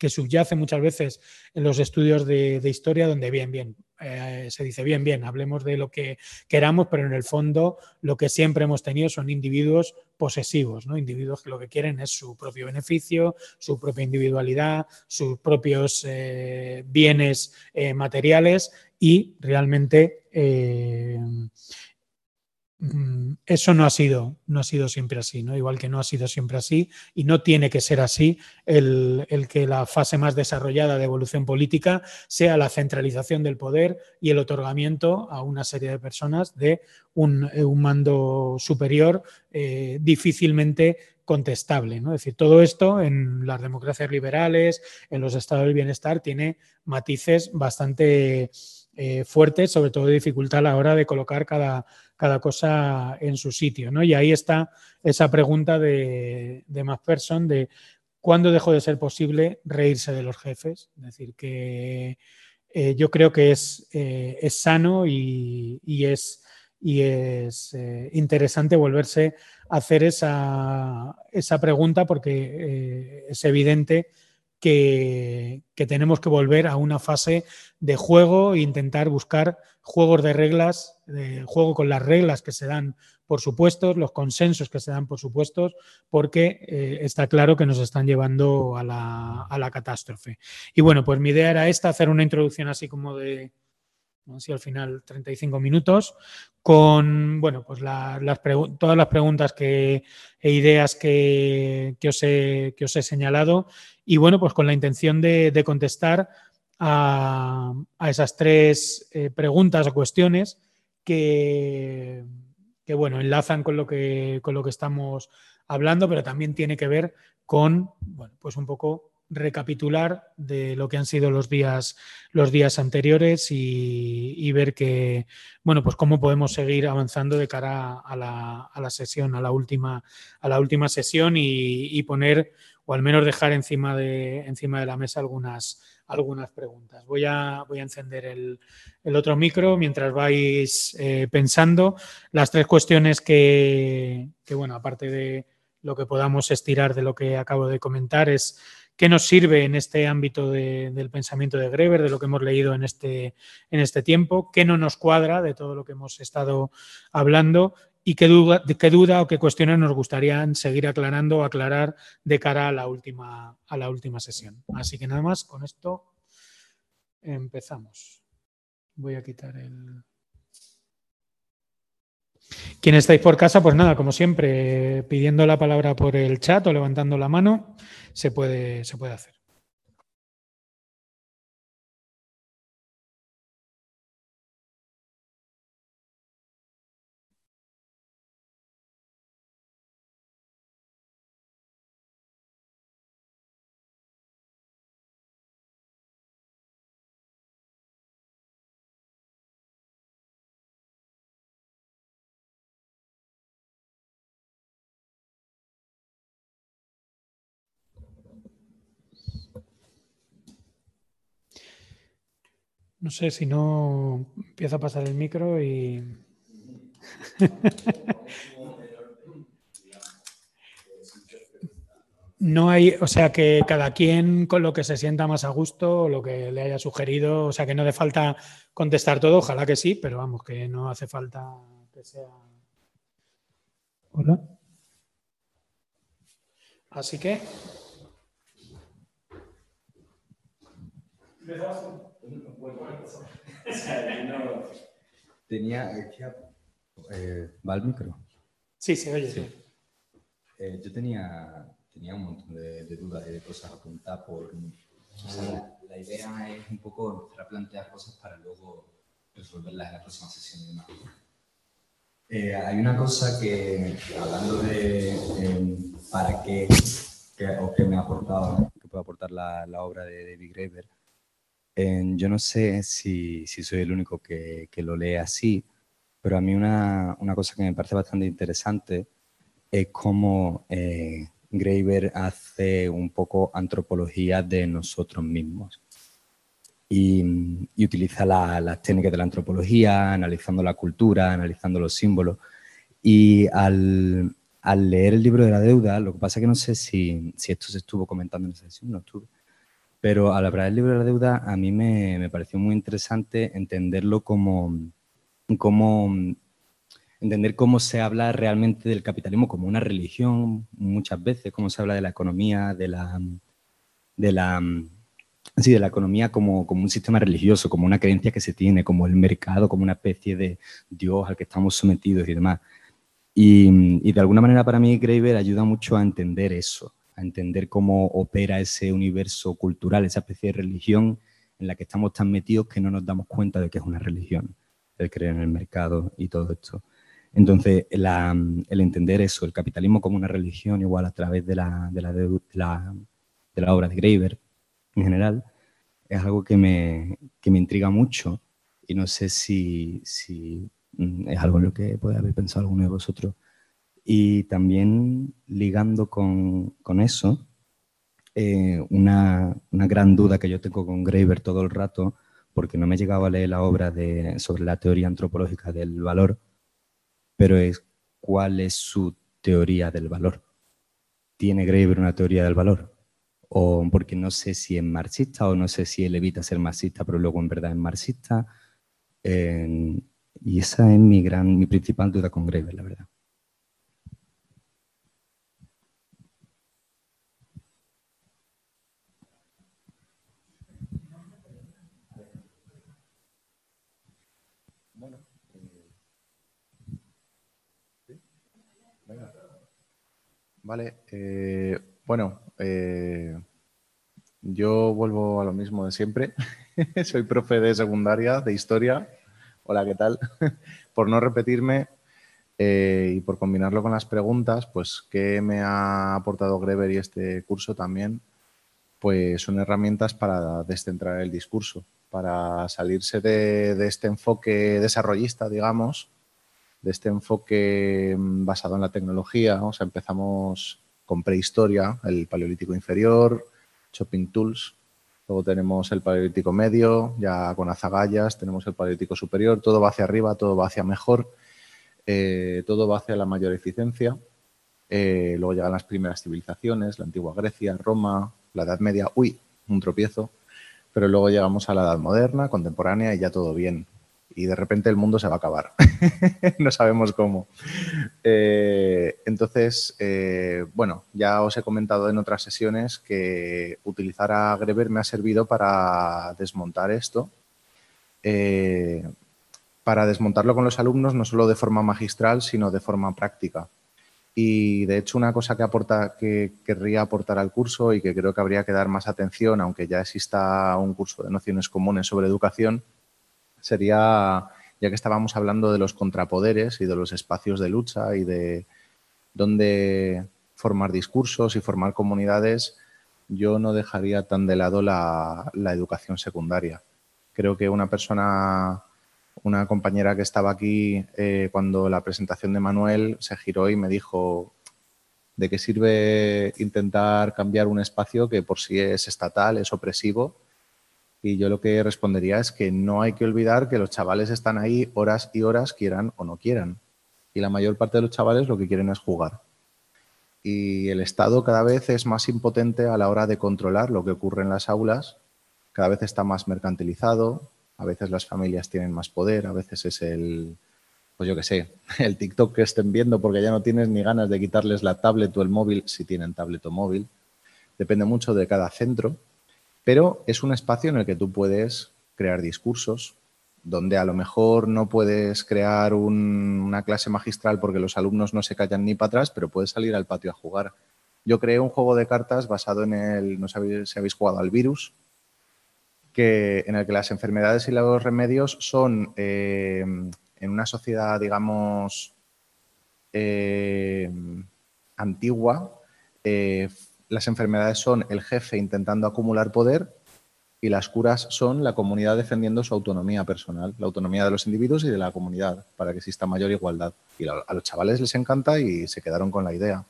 que subyace muchas veces en los estudios de, historia, donde bien, bien, eh, se dice bien, bien, hablemos de lo que queramos, pero en el fondo lo que siempre hemos tenido son individuos posesivos, ¿no? individuos que lo que quieren es su propio beneficio, su propia individualidad, sus propios eh, bienes eh, materiales y realmente eso no ha sido, no ha sido siempre así, ¿no? Igual que no ha sido siempre así y no tiene que ser así el, el, que la fase más desarrollada de evolución política sea la centralización del poder y el otorgamiento a una serie de personas de un, un mando superior eh, difícilmente contestable. ¿no? Es decir, todo esto en las democracias liberales, en los estados del bienestar, tiene matices bastante eh, fuertes, sobre todo de dificultad a la hora de colocar cada cada cosa en su sitio. ¿no? Y ahí está esa pregunta de, de McPherson de cuándo dejó de ser posible reírse de los jefes. Es decir, que eh, yo creo que es, eh, es sano y, y, es, y es eh, interesante volverse a hacer esa, esa pregunta porque es evidente que, tenemos que volver a una fase de juego e intentar buscar juegos de reglas, de juego con las reglas que se dan por supuestos, los consensos que se dan por supuestos, porque eh, está claro que nos están llevando a la, a la, catástrofe. Y bueno, pues mi idea era esta, hacer una introducción así como de, así al final 35 minutos, con bueno, pues la, las todas las preguntas que, e ideas que, que, os he, que os he señalado y bueno, pues con la intención de, contestar a, a, esas tres eh, preguntas o cuestiones que, que, bueno, enlazan con lo que, con lo que estamos hablando, pero también tiene que ver con, bueno, pues un poco recapitular de lo que han sido los días, los días anteriores y, y, ver que, bueno, pues cómo podemos seguir avanzando de cara a la, a la sesión, a la última, a la última sesión y, poner, o al menos dejar encima de, encima de la mesa algunas, algunas preguntas. Voy a, voy a encender el, el, otro micro mientras vais eh, pensando las tres cuestiones que, que, bueno, aparte de lo que podamos estirar de lo que acabo de comentar, es qué nos sirve en este ámbito de, del pensamiento de Greber, de lo que hemos leído en este, en este tiempo, qué no nos cuadra de todo lo que hemos estado hablando y qué duda, qué duda o qué cuestiones nos gustaría seguir aclarando o aclarar de cara a la, última, a la última sesión. Así que nada más, con esto empezamos. Voy a quitar el... Quienes estáis por casa, pues nada, como siempre, pidiendo la palabra por el chat o levantando la mano, se puede, se puede hacer. No sé si no empieza a pasar el micro y... No hay, o sea, que cada quien con lo que se sienta más a gusto, lo que le haya sugerido, o sea, que no hace falta contestar todo, ojalá que sí, pero vamos, que no hace falta que sea. Hola. Así que. Tenía. Eh, ¿Va el micro? Sí, se oye. Sí. Eh, yo tenía tenía un montón de, dudas y de cosas apuntadas por... la, idea es un poco empezar a plantear cosas para luego resolverlas en la próxima sesión y demás. Eh, hay una cosa que, hablando de em, para qué, que, o qué me ha aportado, que puede aportar la, la obra de David Graeber, yo no sé si, si, soy el único que, que, lo lee así, pero a mí una, una, cosa que me parece bastante interesante es cómo eh, Graeber hace un poco antropología de nosotros mismos y, utiliza las técnicas de la antropología, analizando la cultura, analizando los símbolos. Y al, leer el libro de la deuda, lo que pasa es que no sé si, esto se estuvo comentando en esa sesión, no estuve, pero al hablar del libro de la deuda a mí me, me pareció muy interesante entenderlo como, como entender cómo se habla realmente del capitalismo como una religión, muchas veces, cómo se habla de la economía, de la, de la, sí, de la economía como, como un sistema religioso, como una creencia que se tiene, como el mercado, como una especie de Dios al que estamos sometidos y demás. Y, y de alguna manera para mí Graeber ayuda mucho a entender eso, a entender cómo opera ese universo cultural, esa especie de religión en la que estamos tan metidos que no nos damos cuenta de que es una religión, el creer en el mercado y todo esto. Entonces, el entender eso, el capitalismo como una religión, igual a través de la, de la, de la, obra de Graeber en general, es algo que me, que me intriga mucho y no sé si, si, mm, es algo en lo que puede haber pensado alguno de vosotros. Y también ligando con, con eso, eh, una, una, gran duda que yo tengo con Graeber todo el rato, porque no me he llegado a leer la obra de, sobre la teoría antropológica del valor, pero es cuál es su teoría del valor. ¿Tiene Graeber una teoría del valor? O porque no sé si es marxista o no sé si él evita ser marxista, pero luego en verdad es marxista. y esa es mi, gran, mi principal duda con Graeber, la verdad. Vale, eh, bueno, eh, yo vuelvo a lo mismo de siempre. Soy profe de secundaria, de historia. Hola, ¿qué tal? por no repetirme eh, y por combinarlo con las preguntas, pues, ¿qué me ha aportado Greber y este curso también? Pues son herramientas para descentrar el discurso, para salirse de, de este enfoque desarrollista, digamos, de este enfoque mm, basado en la tecnología. O sea, empezamos con prehistoria, el paleolítico inferior, shopping tools, luego tenemos el paleolítico medio, ya con azagallas, tenemos el paleolítico superior, todo va hacia arriba, todo va hacia mejor, eh, todo va hacia la mayor eficiencia. Eh, luego llegan las primeras civilizaciones, la antigua Grecia, Roma, la Edad Media, uy, un tropiezo, pero luego llegamos a la Edad Moderna, contemporánea y ya todo bien y de repente el mundo se va a acabar. no sabemos cómo. Eh, entonces, eh, bueno, ya os he comentado en otras sesiones que utilizar a Greber me ha servido para desmontar esto, eh, para desmontarlo con los alumnos no solo de forma magistral, sino de forma práctica. Y de hecho una cosa que, aporta, que querría aportar al curso y que creo que habría que dar más atención, aunque ya exista un curso de nociones comunes sobre educación, sería, ya que estábamos hablando de los contrapoderes y de los espacios de lucha y de dónde formar discursos y formar comunidades, yo no dejaría tan de lado la, educación secundaria. Creo que una persona, una compañera que estaba aquí eh, cuando la presentación de Manuel se giró y me dijo, ¿de qué sirve intentar cambiar un espacio que por sí es estatal, es opresivo Y yo lo que respondería es que no hay que olvidar que los chavales están ahí horas y horas, quieran o no quieran. Y la mayor parte de los chavales lo que quieren es jugar. Y el Estado cada vez es más impotente a la hora de controlar lo que ocurre en las aulas, cada vez está más mercantilizado, a veces las familias tienen más poder, a veces es el, pues yo qué sé, el TikTok que estén viendo porque ya no tienes ni ganas de quitarles la tablet o el móvil si tienen tablet o móvil. Depende mucho de cada centro pero es un espacio en el que tú puedes crear discursos, donde a lo mejor no puedes crear una clase magistral porque los alumnos no se callan ni para atrás, pero puedes salir al patio a jugar. Yo creé un juego de cartas basado en el, no sé si habéis jugado al virus, que, en el que las enfermedades y los remedios son eh, en una sociedad, digamos, eh, antigua, eh, las enfermedades son el jefe intentando acumular poder y las curas son la comunidad defendiendo su autonomía personal, la autonomía de los individuos y de la comunidad, para que exista mayor igualdad. Y a los chavales les encanta y se quedaron con la idea.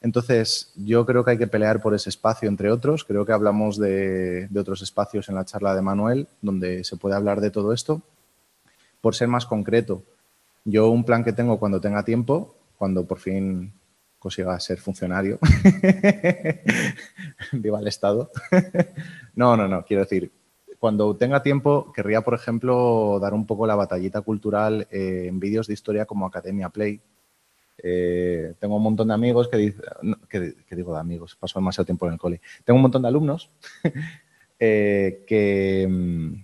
Entonces, yo creo que hay que pelear por ese espacio, entre otros. Creo que hablamos de, otros espacios en la charla de Manuel, donde se puede hablar de todo esto. Por ser más concreto, yo un plan que tengo cuando tenga tiempo, cuando por fin consiga ser funcionario. Viva el Estado. no, no, no, quiero decir, cuando tenga tiempo, querría, por ejemplo, dar un poco la batallita cultural en vídeos de historia como Academia Play. Eh, tengo un montón de amigos que, dicen, que, digo de amigos, paso demasiado tiempo en el cole. Tengo un montón de alumnos eh, que,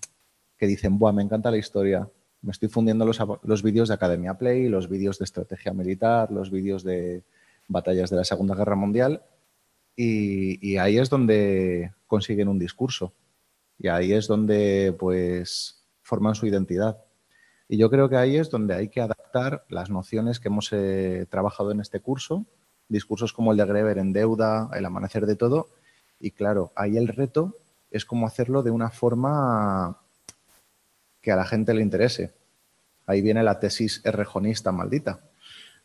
que dicen, Buah, me encanta la historia, me estoy fundiendo los vídeos de Academia Play, los vídeos de estrategia militar, los vídeos de, batallas de la Segunda Guerra Mundial y, ahí es donde consiguen un discurso y ahí es donde pues forman su identidad. Y yo creo que ahí es donde hay que adaptar las nociones que hemos eh, trabajado en este curso, discursos como el de Greber en deuda, el amanecer de todo, y claro, ahí el reto es cómo hacerlo de una forma que a la gente le interese. Ahí viene la tesis errejonista maldita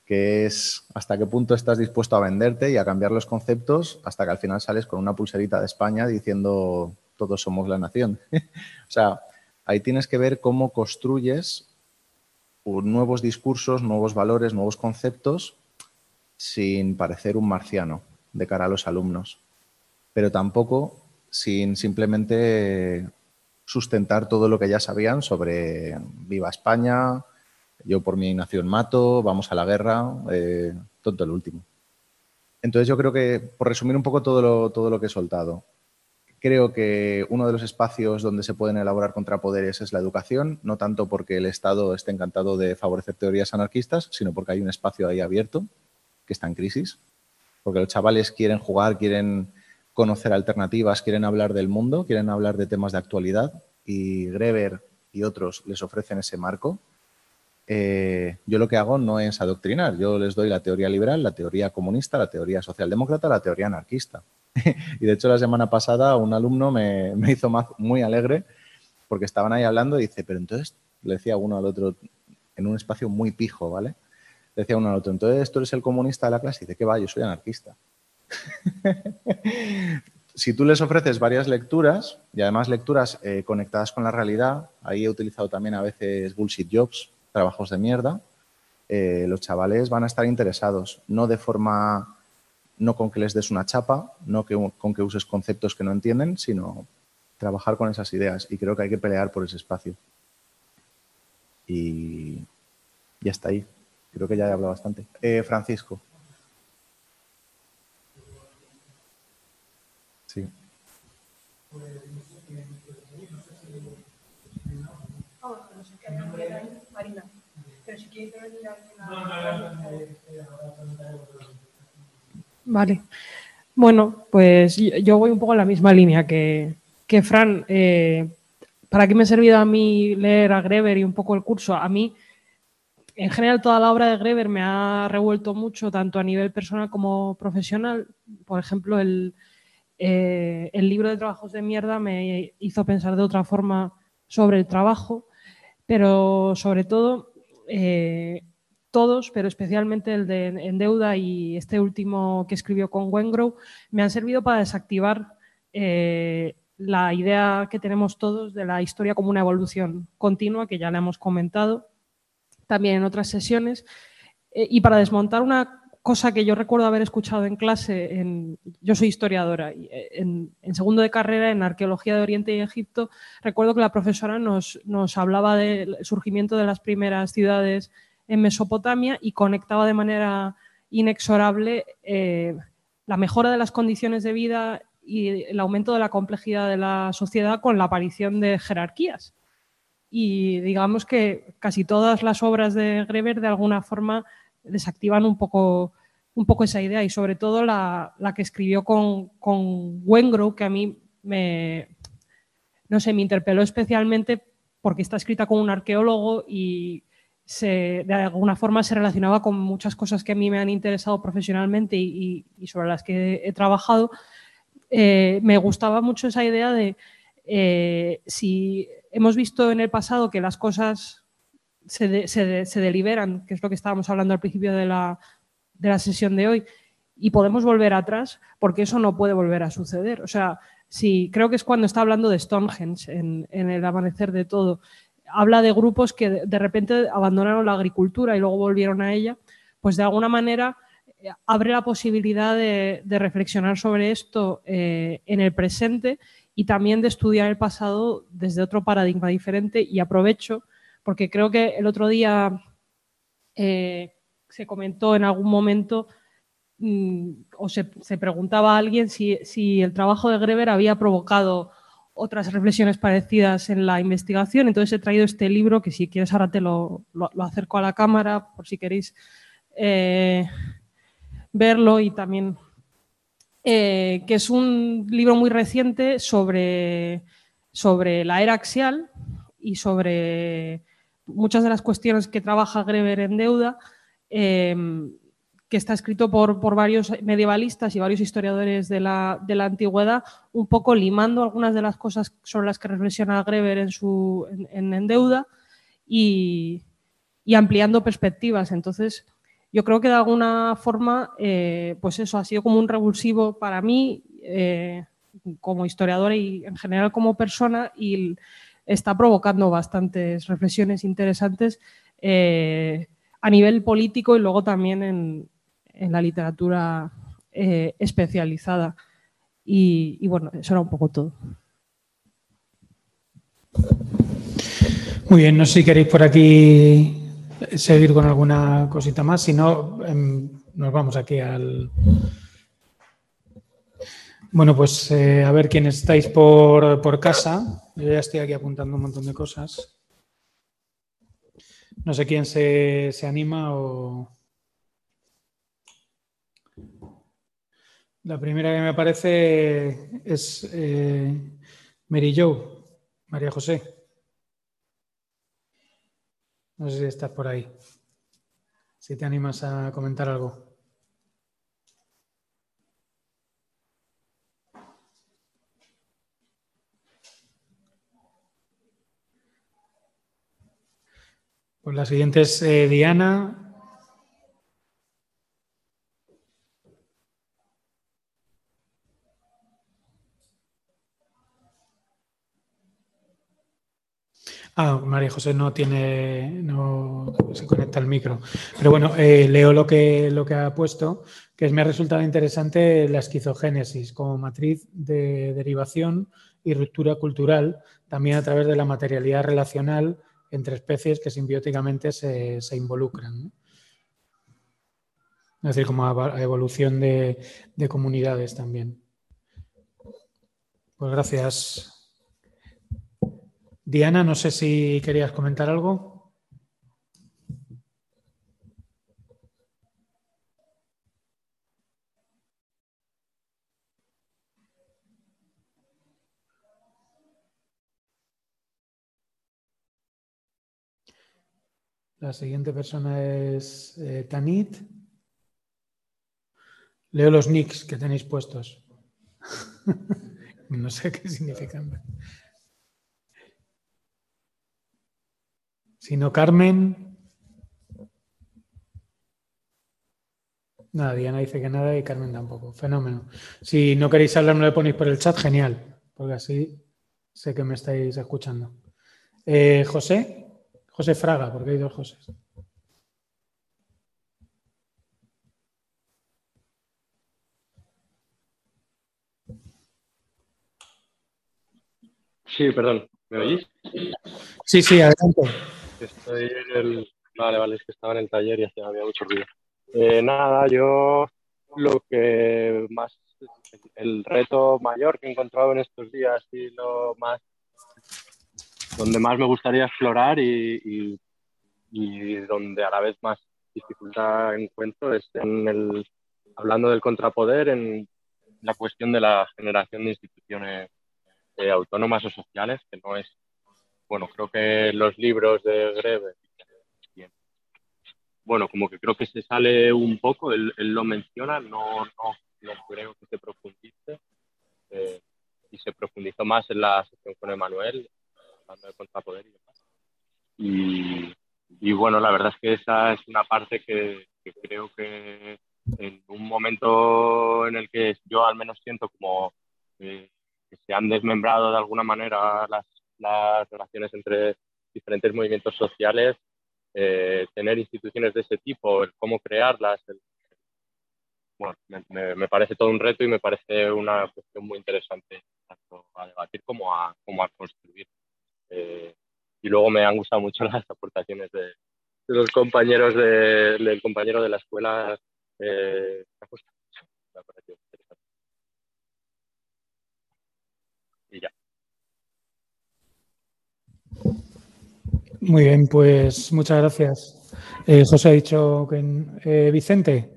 que es hasta qué punto estás dispuesto a venderte y a cambiar los conceptos hasta que al final sales con una pulserita de España diciendo todos somos la nación. o sea, ahí tienes que ver cómo construyes nuevos discursos, nuevos valores, nuevos conceptos sin parecer un marciano de cara a los alumnos, pero tampoco sin simplemente sustentar todo lo que ya sabían sobre viva España, yo por mi nación mato, vamos a la guerra, eh, todo el último. Entonces yo creo que, por resumir un poco todo lo, todo lo que he soltado, creo que uno de los espacios donde se pueden elaborar contrapoderes es la educación, no tanto porque el Estado esté encantado de favorecer teorías anarquistas, sino porque hay un espacio ahí abierto que está en crisis, porque los chavales quieren jugar, quieren conocer alternativas, quieren hablar del mundo, quieren hablar de temas de actualidad y Greber y otros les ofrecen ese marco eh, yo lo que hago no es adoctrinar, yo les doy la teoría liberal, la teoría comunista, la teoría socialdemócrata, la teoría anarquista. y de hecho la semana pasada un alumno me, hizo muy alegre porque estaban ahí hablando y dice, pero entonces, le decía uno al otro en un espacio muy pijo, ¿vale? Le decía uno al otro, entonces tú eres el comunista de la clase y dice, ¿qué va? Yo soy anarquista. si tú les ofreces varias lecturas y además lecturas eh, conectadas con la realidad, ahí he utilizado también a veces bullshit jobs, trabajos de mierda, eh, los chavales van a estar interesados, no de forma, no con que les des una chapa, no que, con que uses conceptos que no entienden, sino trabajar con esas ideas. Y creo que hay que pelear por ese espacio. Y ya está ahí. Creo que ya he hablado bastante. Eh, Francisco. Sí. Vale. Bueno, pues yo voy un poco en la misma línea que, que Fran. Eh, ¿Para qué me ha servido a mí leer a Greber y un poco el curso? A mí, en general, toda la obra de Greber me ha revuelto mucho, tanto a nivel personal como profesional. Por ejemplo, el, eh, el libro de trabajos de mierda me hizo pensar de otra forma sobre el trabajo, pero sobre todo eh, todos, pero especialmente el de En Deuda y este último que escribió con Wengrow, me han servido para desactivar eh, la idea que tenemos todos de la historia como una evolución continua, que ya la hemos comentado también en otras sesiones. Eh, y para desmontar una cosa que yo recuerdo haber escuchado en clase, en, yo soy historiadora, y eh, en, segundo de carrera en Arqueología de Oriente y Egipto, recuerdo que la profesora nos, nos hablaba del surgimiento de las primeras ciudades en Mesopotamia y conectaba de manera inexorable eh, la mejora de las condiciones de vida y el aumento de la complejidad de la sociedad con la aparición de jerarquías. Y digamos que casi todas las obras de Greber de alguna forma desactivan un poco, un poco esa idea y sobre todo la, que escribió con, con Wengrow, que a mí me, no sé, me interpeló especialmente porque está escrita con un arqueólogo y de alguna forma se relacionaba con muchas cosas que a mí me han interesado profesionalmente y, sobre las que he, trabajado. Eh, me gustaba mucho esa idea de eh, si hemos visto en el pasado que las cosas se, deliberan, que es lo que estábamos hablando al principio de la, sesión de hoy, y podemos volver atrás, porque eso no puede volver a suceder. O sea, si creo que es cuando está hablando de Stonehenge en, en el amanecer de todo habla de grupos que de repente abandonaron la agricultura y luego volvieron a ella, pues de alguna manera eh, abre la posibilidad de, reflexionar sobre esto eh, en el presente y también de estudiar el pasado desde otro paradigma diferente y aprovecho porque creo que el otro día eh, se comentó en algún momento mm, o se, preguntaba a alguien si, si el trabajo de Greber había provocado otras reflexiones parecidas en la investigación. Entonces he traído este libro que si quieres ahora te lo, acerco a la cámara por si queréis eh, verlo y también eh, que es un libro muy reciente sobre, sobre la era axial y sobre muchas de las cuestiones que trabaja Greber en deuda. Eh, que está escrito por, por, varios medievalistas y varios historiadores de la, de la, antigüedad, un poco limando algunas de las cosas sobre las que reflexiona Greber en, su, en, Deuda y, y, ampliando perspectivas. Entonces, yo creo que de alguna forma, eh, pues eso ha sido como un revulsivo para mí eh, como historiadora y en general como persona y está provocando bastantes reflexiones interesantes. Eh, a nivel político y luego también en, en la literatura eh, especializada. Y, bueno, eso era un poco todo. Muy bien, no sé si queréis por aquí seguir con alguna cosita más, si no, em, nos vamos aquí al... Bueno, pues eh, a ver quién estáis por, por, casa. Yo ya estoy aquí apuntando un montón de cosas. No sé quién se, se anima o... La primera que me aparece es eh, Mary Jo, María José. No sé si estás por ahí. Si te animas a comentar algo. Pues la siguiente es eh, Diana Ah, María José no tiene, no se conecta el micro. Pero bueno, eh, leo lo que, lo que ha puesto, que me ha resultado interesante la esquizogénesis como matriz de derivación y ruptura cultural, también a través de la materialidad relacional entre especies que simbióticamente se, involucran. Es decir, como evolución de, de comunidades también. Pues gracias, Diana, no sé si querías comentar algo. La siguiente persona es eh, Tanit. Leo los nicks que tenéis puestos. no sé qué significan. Sino Carmen. Nada, Diana dice que nada y Carmen tampoco. Fenómeno. Si no queréis hablar, no le ponéis por el chat, genial. porque así sé que me estáis escuchando. Eh, José, José Fraga, porque hay dos José. Sí, perdón, ¿me oís? Sí, sí, adelante. Estoy en el... Vale, vale, es que estaba en el taller y hacía había mucho ruido. Eh, nada, yo lo que más, el reto mayor que he encontrado en estos días y lo más, donde más me gustaría explorar y, donde a la vez más dificultad encuentro es en el, hablando del contrapoder, en la cuestión de la generación de instituciones eh, autónomas o sociales, que no es, bueno, creo que los libros de Greve, bueno, como que creo que se sale un poco, él, él lo menciona, no, no, no, creo que se profundice, eh, y se profundizó más en la sesión con Emanuel, de contrapoder y demás. Y, y, bueno, la verdad es que esa es una parte que, que creo que en un momento en el que yo al menos siento como eh, que se han desmembrado de alguna manera las, las relaciones entre diferentes movimientos sociales, eh, tener instituciones de ese tipo, el cómo crearlas, el, bueno, me, me, parece todo un reto y me parece una cuestión muy interesante tanto a debatir como a, como a construir. Eh, y luego me han gustado mucho las aportaciones de, de los compañeros de, del compañero de la escuela. Eh, me ha gustado mucho, me ha parecido interesante. Y ya. Muy bien, pues muchas gracias. Eh, José ha dicho que eh, Vicente.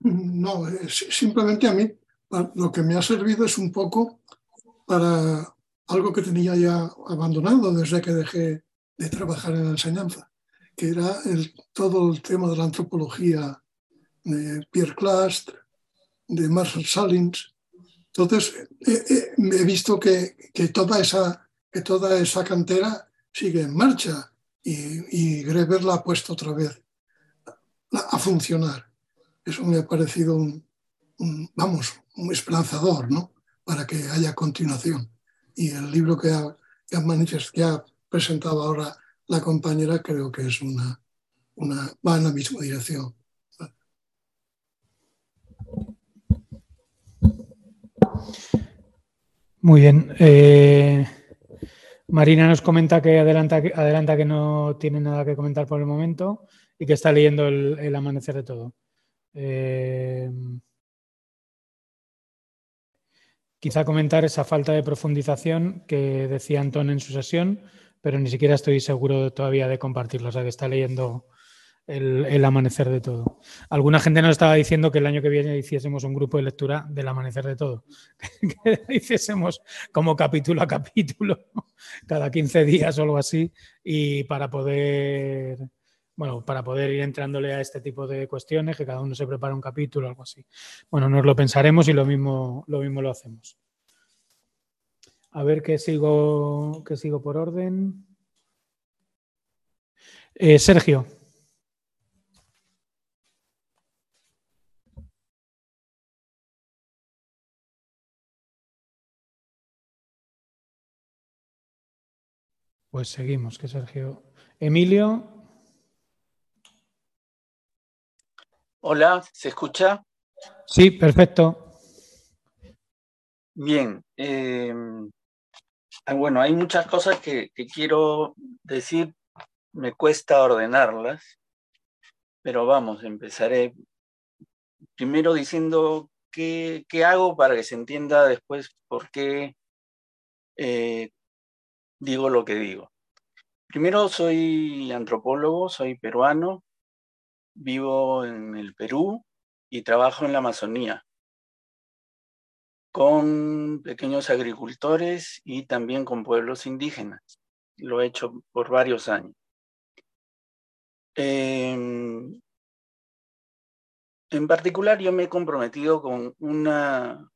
No, simplemente a mí lo que me ha servido es un poco para algo que tenía ya abandonado desde que dejé de trabajar en la enseñanza, que era todo el tema de la antropología de Pierre Clastre, de Marcel Salins. Entonces, eh, eh, he visto que, que, toda esa, que toda esa cantera sigue en marcha y, y Greber la ha puesto otra vez a, a funcionar. Eso me ha parecido un, un, vamos, un esperanzador, ¿no? Para que haya continuación. Y el libro que ha, que ha, que presentado ahora la compañera creo que es una, una, va en la misma dirección. Muy bien. Eh, Marina nos comenta que adelanta, adelanta que no tiene nada que comentar por el momento y que está leyendo el, el amanecer de todo. Eh, quizá comentar esa falta de profundización que decía Antón en su sesión, pero ni siquiera estoy seguro todavía de compartirlo, o sea que está leyendo el, el, amanecer de todo. Alguna gente nos estaba diciendo que el año que viene hiciésemos un grupo de lectura del amanecer de todo, que hiciésemos como capítulo a capítulo, cada 15 días o algo así, y para poder bueno, para poder ir entrándole a este tipo de cuestiones, que cada uno se prepara un capítulo o algo así. Bueno, nos lo pensaremos y lo mismo lo, mismo lo hacemos. A ver qué sigo, qué sigo por orden. Eh, Sergio. Pues seguimos, que Sergio. Emilio. Hola, ¿se escucha? Sí, perfecto. Bien. Eh, bueno, hay muchas cosas que, que, quiero decir, me cuesta ordenarlas, pero vamos, empezaré primero diciendo qué, qué hago para que se entienda después por qué eh, digo lo que digo. Primero soy antropólogo, soy peruano, vivo en el Perú y trabajo en la Amazonía con pequeños agricultores y también con pueblos indígenas. Lo he hecho por varios años. Eh, en particular, yo me he comprometido con una,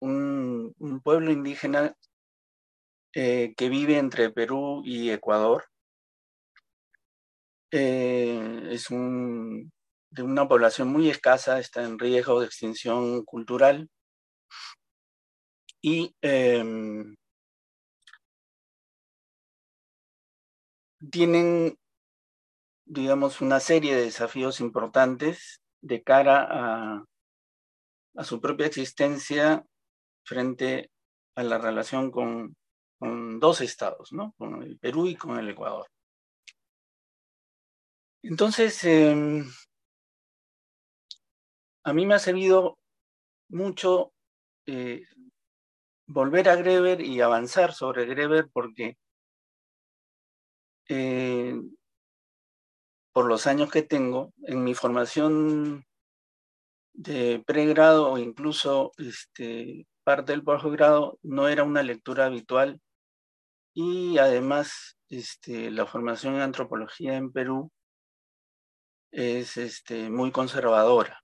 un, un pueblo indígena eh, que vive entre Perú y Ecuador. Eh, es un, de una población muy escasa, está en riesgo de extinción cultural. Y em, tienen, digamos, una serie de desafíos importantes de cara a, a su propia existencia frente a la relación con, con dos estados, ¿no? con el Perú y con el Ecuador. Entonces, em, a mí me ha servido mucho eh, volver a Greber y avanzar sobre Greber porque eh, por los años que tengo, en mi formación de pregrado o incluso este, parte del posgrado no era una lectura habitual. Y además este, la formación en antropología en Perú es este, muy conservadora.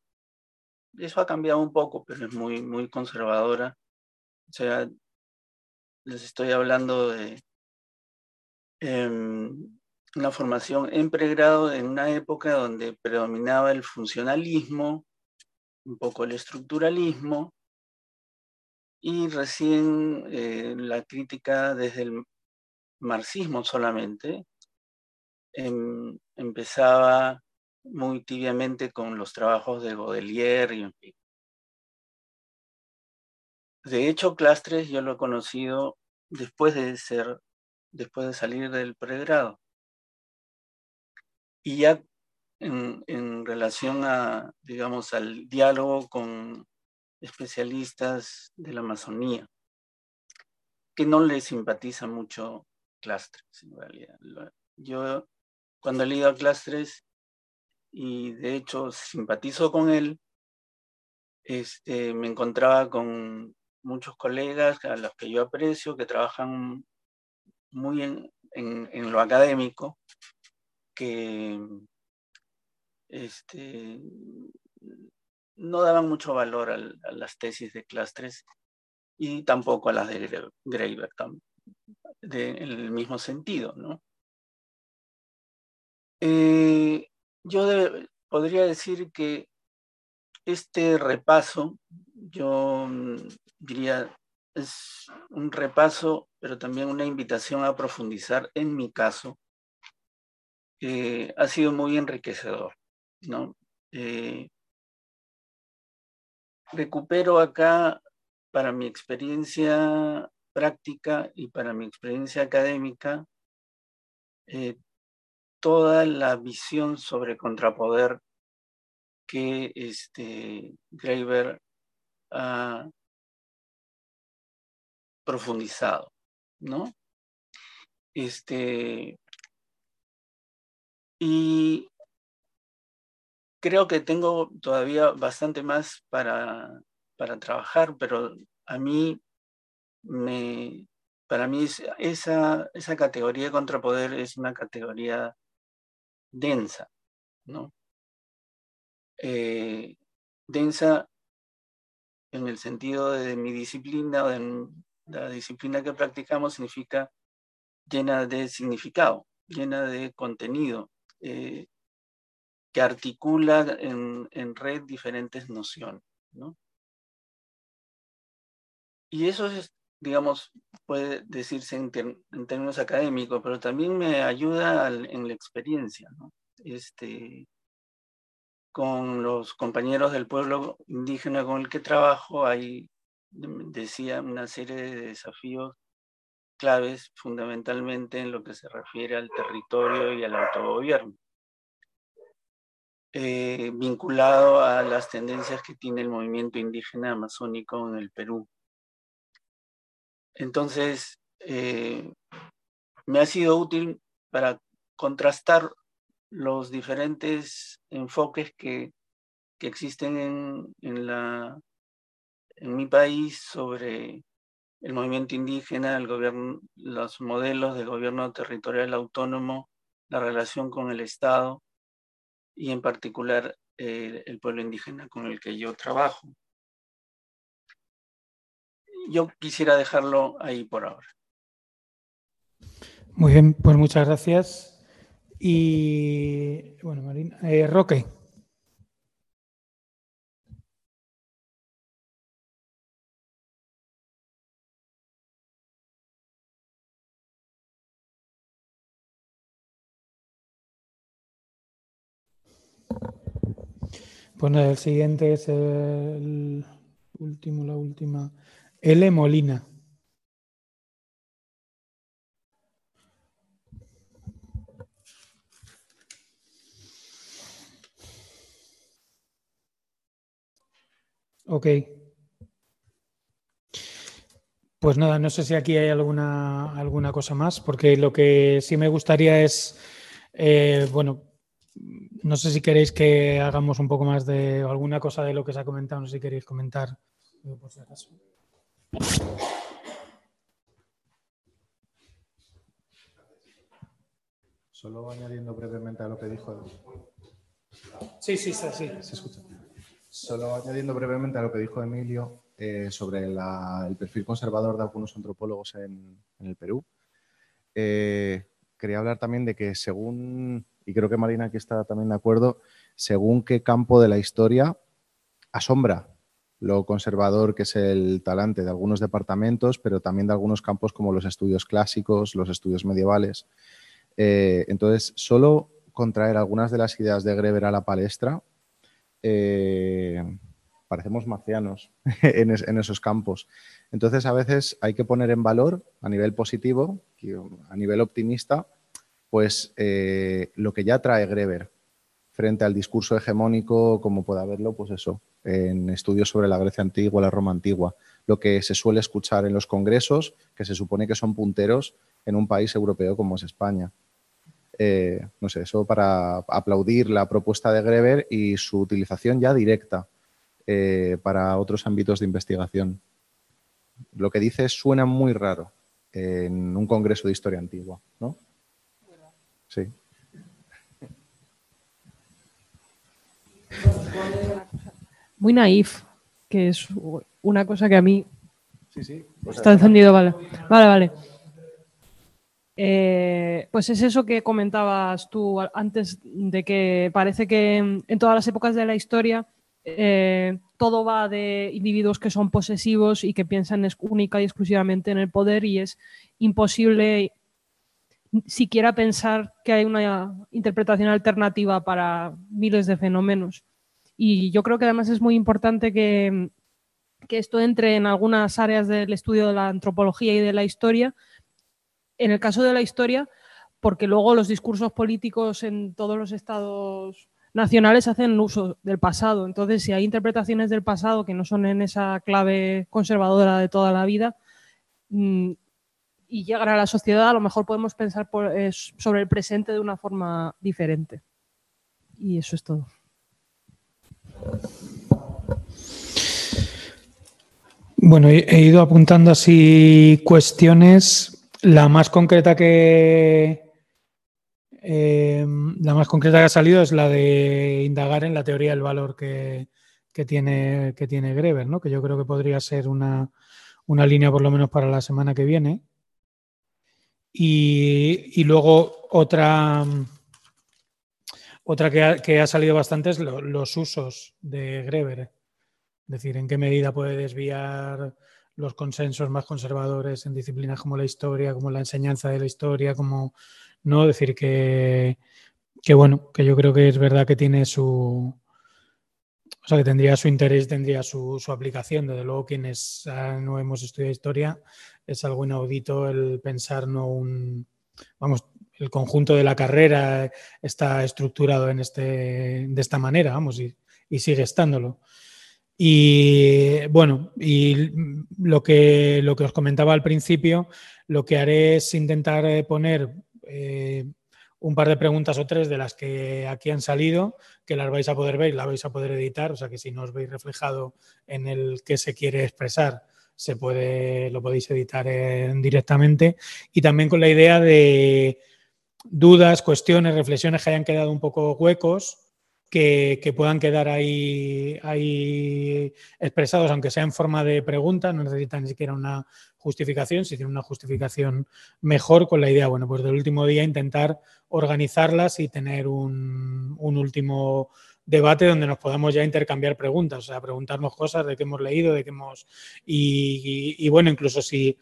Eso ha cambiado un poco, pero es muy, muy conservadora. O sea, les estoy hablando de em, una formación en pregrado en una época donde predominaba el funcionalismo, un poco el estructuralismo, y recién eh, la crítica desde el marxismo solamente em, empezaba muy tibiamente con los trabajos de Godelier y en. De hecho, Clastres yo lo he conocido después de ser, después de salir del pregrado. Y ya en, en relación a, digamos, al diálogo con especialistas de la Amazonía, que no le simpatiza mucho Clastres, en realidad. Yo, cuando he leído a Clastres, y de hecho simpatizo con él, este, me encontraba con muchos colegas a los que yo aprecio, que trabajan muy en, en, lo académico, que este, no daban mucho valor a las tesis de Clastres y tampoco a las de Graeber, en el mismo sentido. ¿no? Eh, yo podría decir que este repaso, yo mm, diría, es un repaso, pero también una invitación a profundizar en mi caso, que ha sido muy enriquecedor. Eh, recupero acá para mi experiencia práctica y para mi experiencia académica eh, toda la visión sobre contrapoder que este, Graeber ha profundizado, ¿no? Este, y creo que tengo todavía bastante más para, para trabajar, pero a mí me, para mí esa, esa categoría de contrapoder es una categoría densa, ¿no? Eh, densa en el sentido de mi disciplina o de la disciplina que practicamos significa llena de significado, llena de contenido, eh, que articula en, red diferentes nociones, ¿no? Y eso es, digamos, puede decirse en, términos académicos, pero también me ayuda en la experiencia. Este, con los compañeros del pueblo indígena con el que trabajo, hay, decía, una serie de desafíos claves fundamentalmente en lo que se refiere al territorio y al autogobierno, eh, vinculado a las tendencias que tiene el movimiento indígena amazónico en el Perú. Entonces, eh, me ha sido útil para contrastar los diferentes enfoques que, existen en, en mi país sobre el movimiento indígena, el gobierno, los modelos de gobierno territorial autónomo, la relación con el Estado y en particular eh, el pueblo indígena con el que yo trabajo yo quisiera dejarlo ahí por ahora. Muy bien, pues muchas gracias. Y bueno, Marina, eh, Roque. Pues bueno, el siguiente es el último, la última L. Molina. Ok. Pues nada, no sé si aquí hay alguna, alguna cosa más, porque lo que sí me gustaría es, eh, bueno, no sé si queréis que hagamos un poco más de alguna cosa de lo que se ha comentado, no sé si queréis comentar, por si acaso. Solo añadiendo brevemente a lo que dijo. Sí, sí, sí, sí. Se escucha. Solo añadiendo brevemente a lo que dijo Emilio eh, sobre la- el perfil conservador de algunos antropólogos en, en el Perú. Eh, quería hablar también de que según, y creo que Marina aquí está también de acuerdo, según qué campo de la historia asombra lo conservador que es el talante de algunos departamentos, pero también de algunos campos como los estudios clásicos, los estudios medievales. Eh, entonces, solo contraer algunas de las ideas de Greber a la palestra, eh, parecemos marcianos en, es- en esos campos. Entonces, a veces hay que poner en valor, a nivel positivo, que- a nivel optimista, pues eh, lo que ya trae Greber frente al discurso hegemónico, como pueda haberlo, pues eso, en estudios sobre la Grecia antigua, la Roma antigua, lo que se suele escuchar en los congresos, que se supone que son punteros en un país europeo como es España. Eh, no sé, eso para aplaudir la propuesta de Greber y su utilización ya directa eh, para otros ámbitos de investigación. Lo que dice suena muy raro en un congreso de historia antigua, ¿no? Sí. Muy naif, que es una cosa que a mí Sí, sí. Está encendido, vale. Vale, vale. Eh, pues es eso que comentabas tú antes de que parece que en en todas las épocas de la historia eh, todo va de individuos que son posesivos y que piensan es- única y exclusivamente en el poder y es imposible siquiera pensar que hay una interpretación alternativa para miles de fenómenos. Y yo creo que además es muy importante que, que esto entre en algunas áreas del estudio de la antropología y de la historia. En el caso de la historia, porque luego los discursos políticos en todos los estados nacionales hacen uso del pasado. Entonces, si hay interpretaciones del pasado que no son en esa clave conservadora de toda la vida mm, y llegan a la sociedad, a lo mejor podemos pensar por- eh, sobre el presente de una forma diferente. Y eso es todo. Bueno, he ido apuntando así cuestiones. La más concreta que eh, la más concreta que ha salido es la de indagar en la teoría del valor que, que tiene, que tiene Greber, ¿no? Que yo creo que podría ser una, una línea por lo menos para la semana que viene. Y, y luego otra, otra que ha, que ha salido bastante es lo- los usos de Greber. Es decir, en qué medida puede desviar los consensos más conservadores en disciplinas como la historia, como la enseñanza de la historia, como no decir que, que bueno, que yo creo que es verdad que tiene su, o sea, que tendría su interés, tendría su, su aplicación. Desde luego, quienes ah, no hemos estudiado historia, es algo inaudito el pensar no un, vamos, el conjunto de la carrera está estructurado en este, de esta manera, vamos, y, y sigue estándolo. Y bueno, y lo que, lo que os comentaba al principio, lo que haré es intentar eh, poner eh, un par de preguntas o tres de las que aquí han salido, que las vais a poder ver y las vais a poder editar, o sea que si no os veis reflejado en el que se quiere expresar, se puede, lo podéis editar eh, directamente. Y también con la idea de dudas, cuestiones, reflexiones que hayan quedado un poco huecos, que, que puedan quedar ahí, ahí expresados, aunque sea en forma de pregunta, no necesitan ni siquiera una justificación, si tienen una justificación mejor con la idea, bueno, pues del último día intentar organizarlas y tener un, un último debate donde nos podamos ya intercambiar preguntas, o sea, preguntarnos cosas de qué hemos leído, de qué hemos... Y, bueno, incluso si,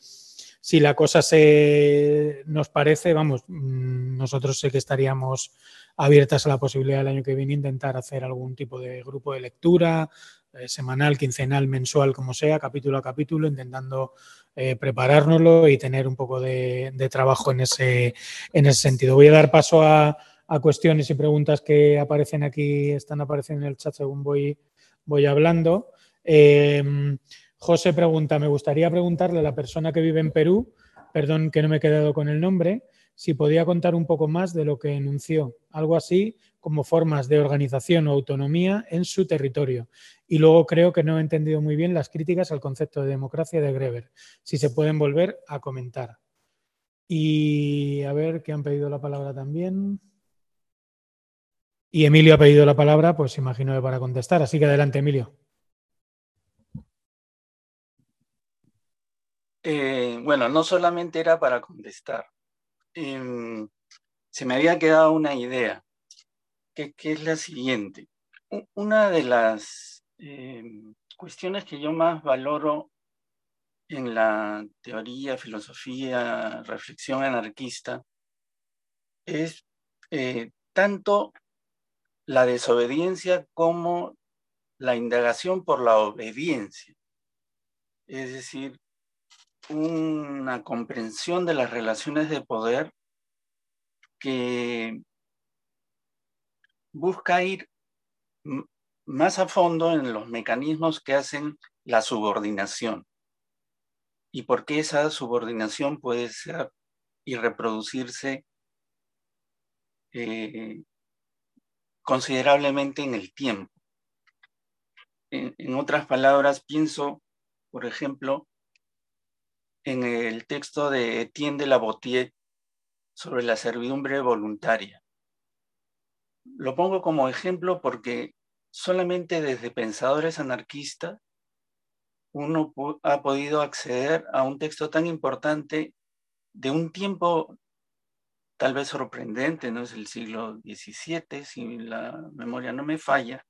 si la cosa se nos parece, vamos, mm, nosotros sé que estaríamos abiertas a la posibilidad del año que viene intentar hacer algún tipo de grupo de lectura, eh, semanal, quincenal, mensual, como sea, capítulo a capítulo, intentando eh, preparárnoslo y tener un poco de, trabajo en ese, en ese sentido. Voy a dar paso a, cuestiones y preguntas que aparecen aquí, están apareciendo en el chat según voy, voy hablando. Em, José pregunta, me gustaría preguntarle a la persona que vive en Perú, perdón que no me he quedado con el nombre, si podía contar un poco más de lo que enunció, algo así como formas de organización o autonomía en su territorio. Y luego creo que no he entendido muy bien las críticas al concepto de democracia de Greber, si se pueden volver a comentar. Y a ver, que han pedido la palabra también. Y Emilio ha pedido la palabra, pues imagino que para contestar. Así que adelante, Emilio. Eh, bueno, no solamente era para contestar. Em, se me había quedado una idea, que, es la siguiente. Una de las em, cuestiones que yo más valoro en la teoría, filosofía, reflexión anarquista es eh, tanto la desobediencia como la indagación por la obediencia. Es decir, una comprensión de las relaciones de poder que busca ir más a fondo en los mecanismos que hacen la subordinación y por qué esa subordinación puede ser y reproducirse eh, considerablemente en el tiempo. en, otras palabras, pienso, por ejemplo, en el texto de Etienne de la Botier sobre la servidumbre voluntaria. Lo pongo como ejemplo porque solamente desde pensadores anarquistas uno ha podido acceder a un texto tan importante de un tiempo tal vez sorprendente, no es el siglo XVII, si la memoria no me falla,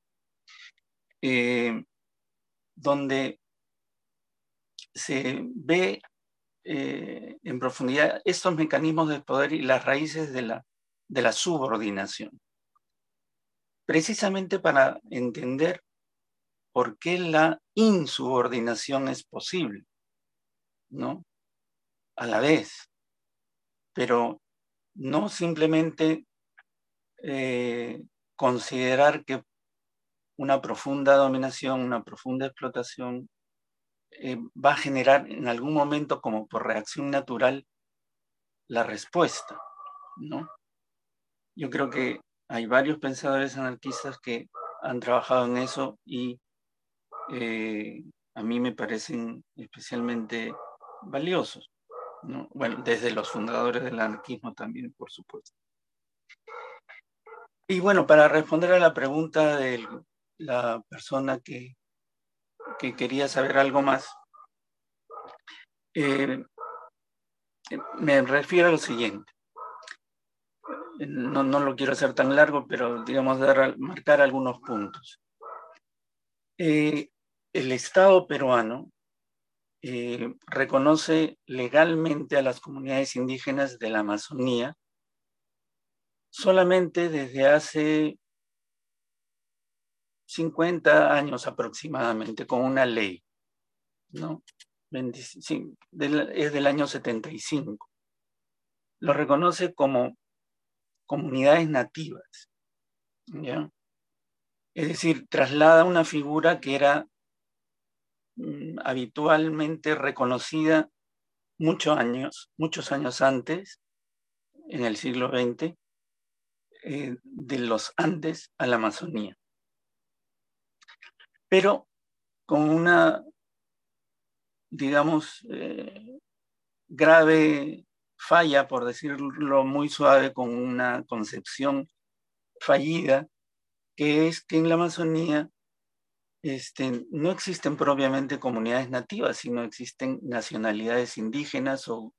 eh, donde se ve eh, en profundidad estos mecanismos de poder y las raíces de la, de la subordinación. Precisamente para entender por qué la insubordinación es posible, ¿no? A la vez, pero no simplemente eh, considerar que una profunda dominación, una profunda explotación eh, va a generar en algún momento, como por reacción natural, la respuesta, ¿no? Yo creo que hay varios pensadores anarquistas que han trabajado en eso y eh, a mí me parecen especialmente valiosos. ¿no? Bueno, desde los fundadores del anarquismo también, por supuesto. Y bueno, para responder a la pregunta de la persona que que quería saber algo más. Eh, me refiero a lo siguiente. No, lo quiero hacer tan largo, pero digamos, dar, marcar algunos puntos. Eh, el Estado peruano eh, reconoce legalmente a las comunidades indígenas de la Amazonía solamente desde hace 50 años aproximadamente con una ley, ¿no? es del año 75. Lo reconoce como comunidades nativas, ¿ya? Es decir, traslada una figura que era mm, habitualmente reconocida muchos años, muchos años antes, en el siglo XX, eh, de los Andes a la Amazonía pero con una, digamos, eh, grave falla, por decirlo muy suave, con una concepción fallida, que es que en la Amazonía este, no existen propiamente comunidades nativas, sino existen nacionalidades indígenas o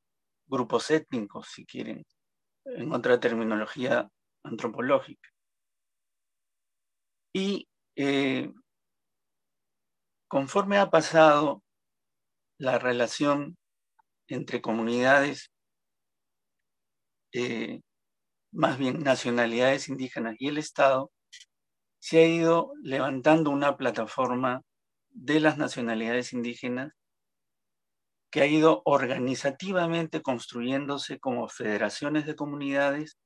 grupos étnicos, si quieren, en otra terminología antropológica. Y eh, conforme ha pasado la relación entre comunidades eh, más bien nacionalidades indígenas y el Estado, se ha ido levantando una plataforma de las nacionalidades indígenas que ha ido organizativamente construyéndose como federaciones de comunidades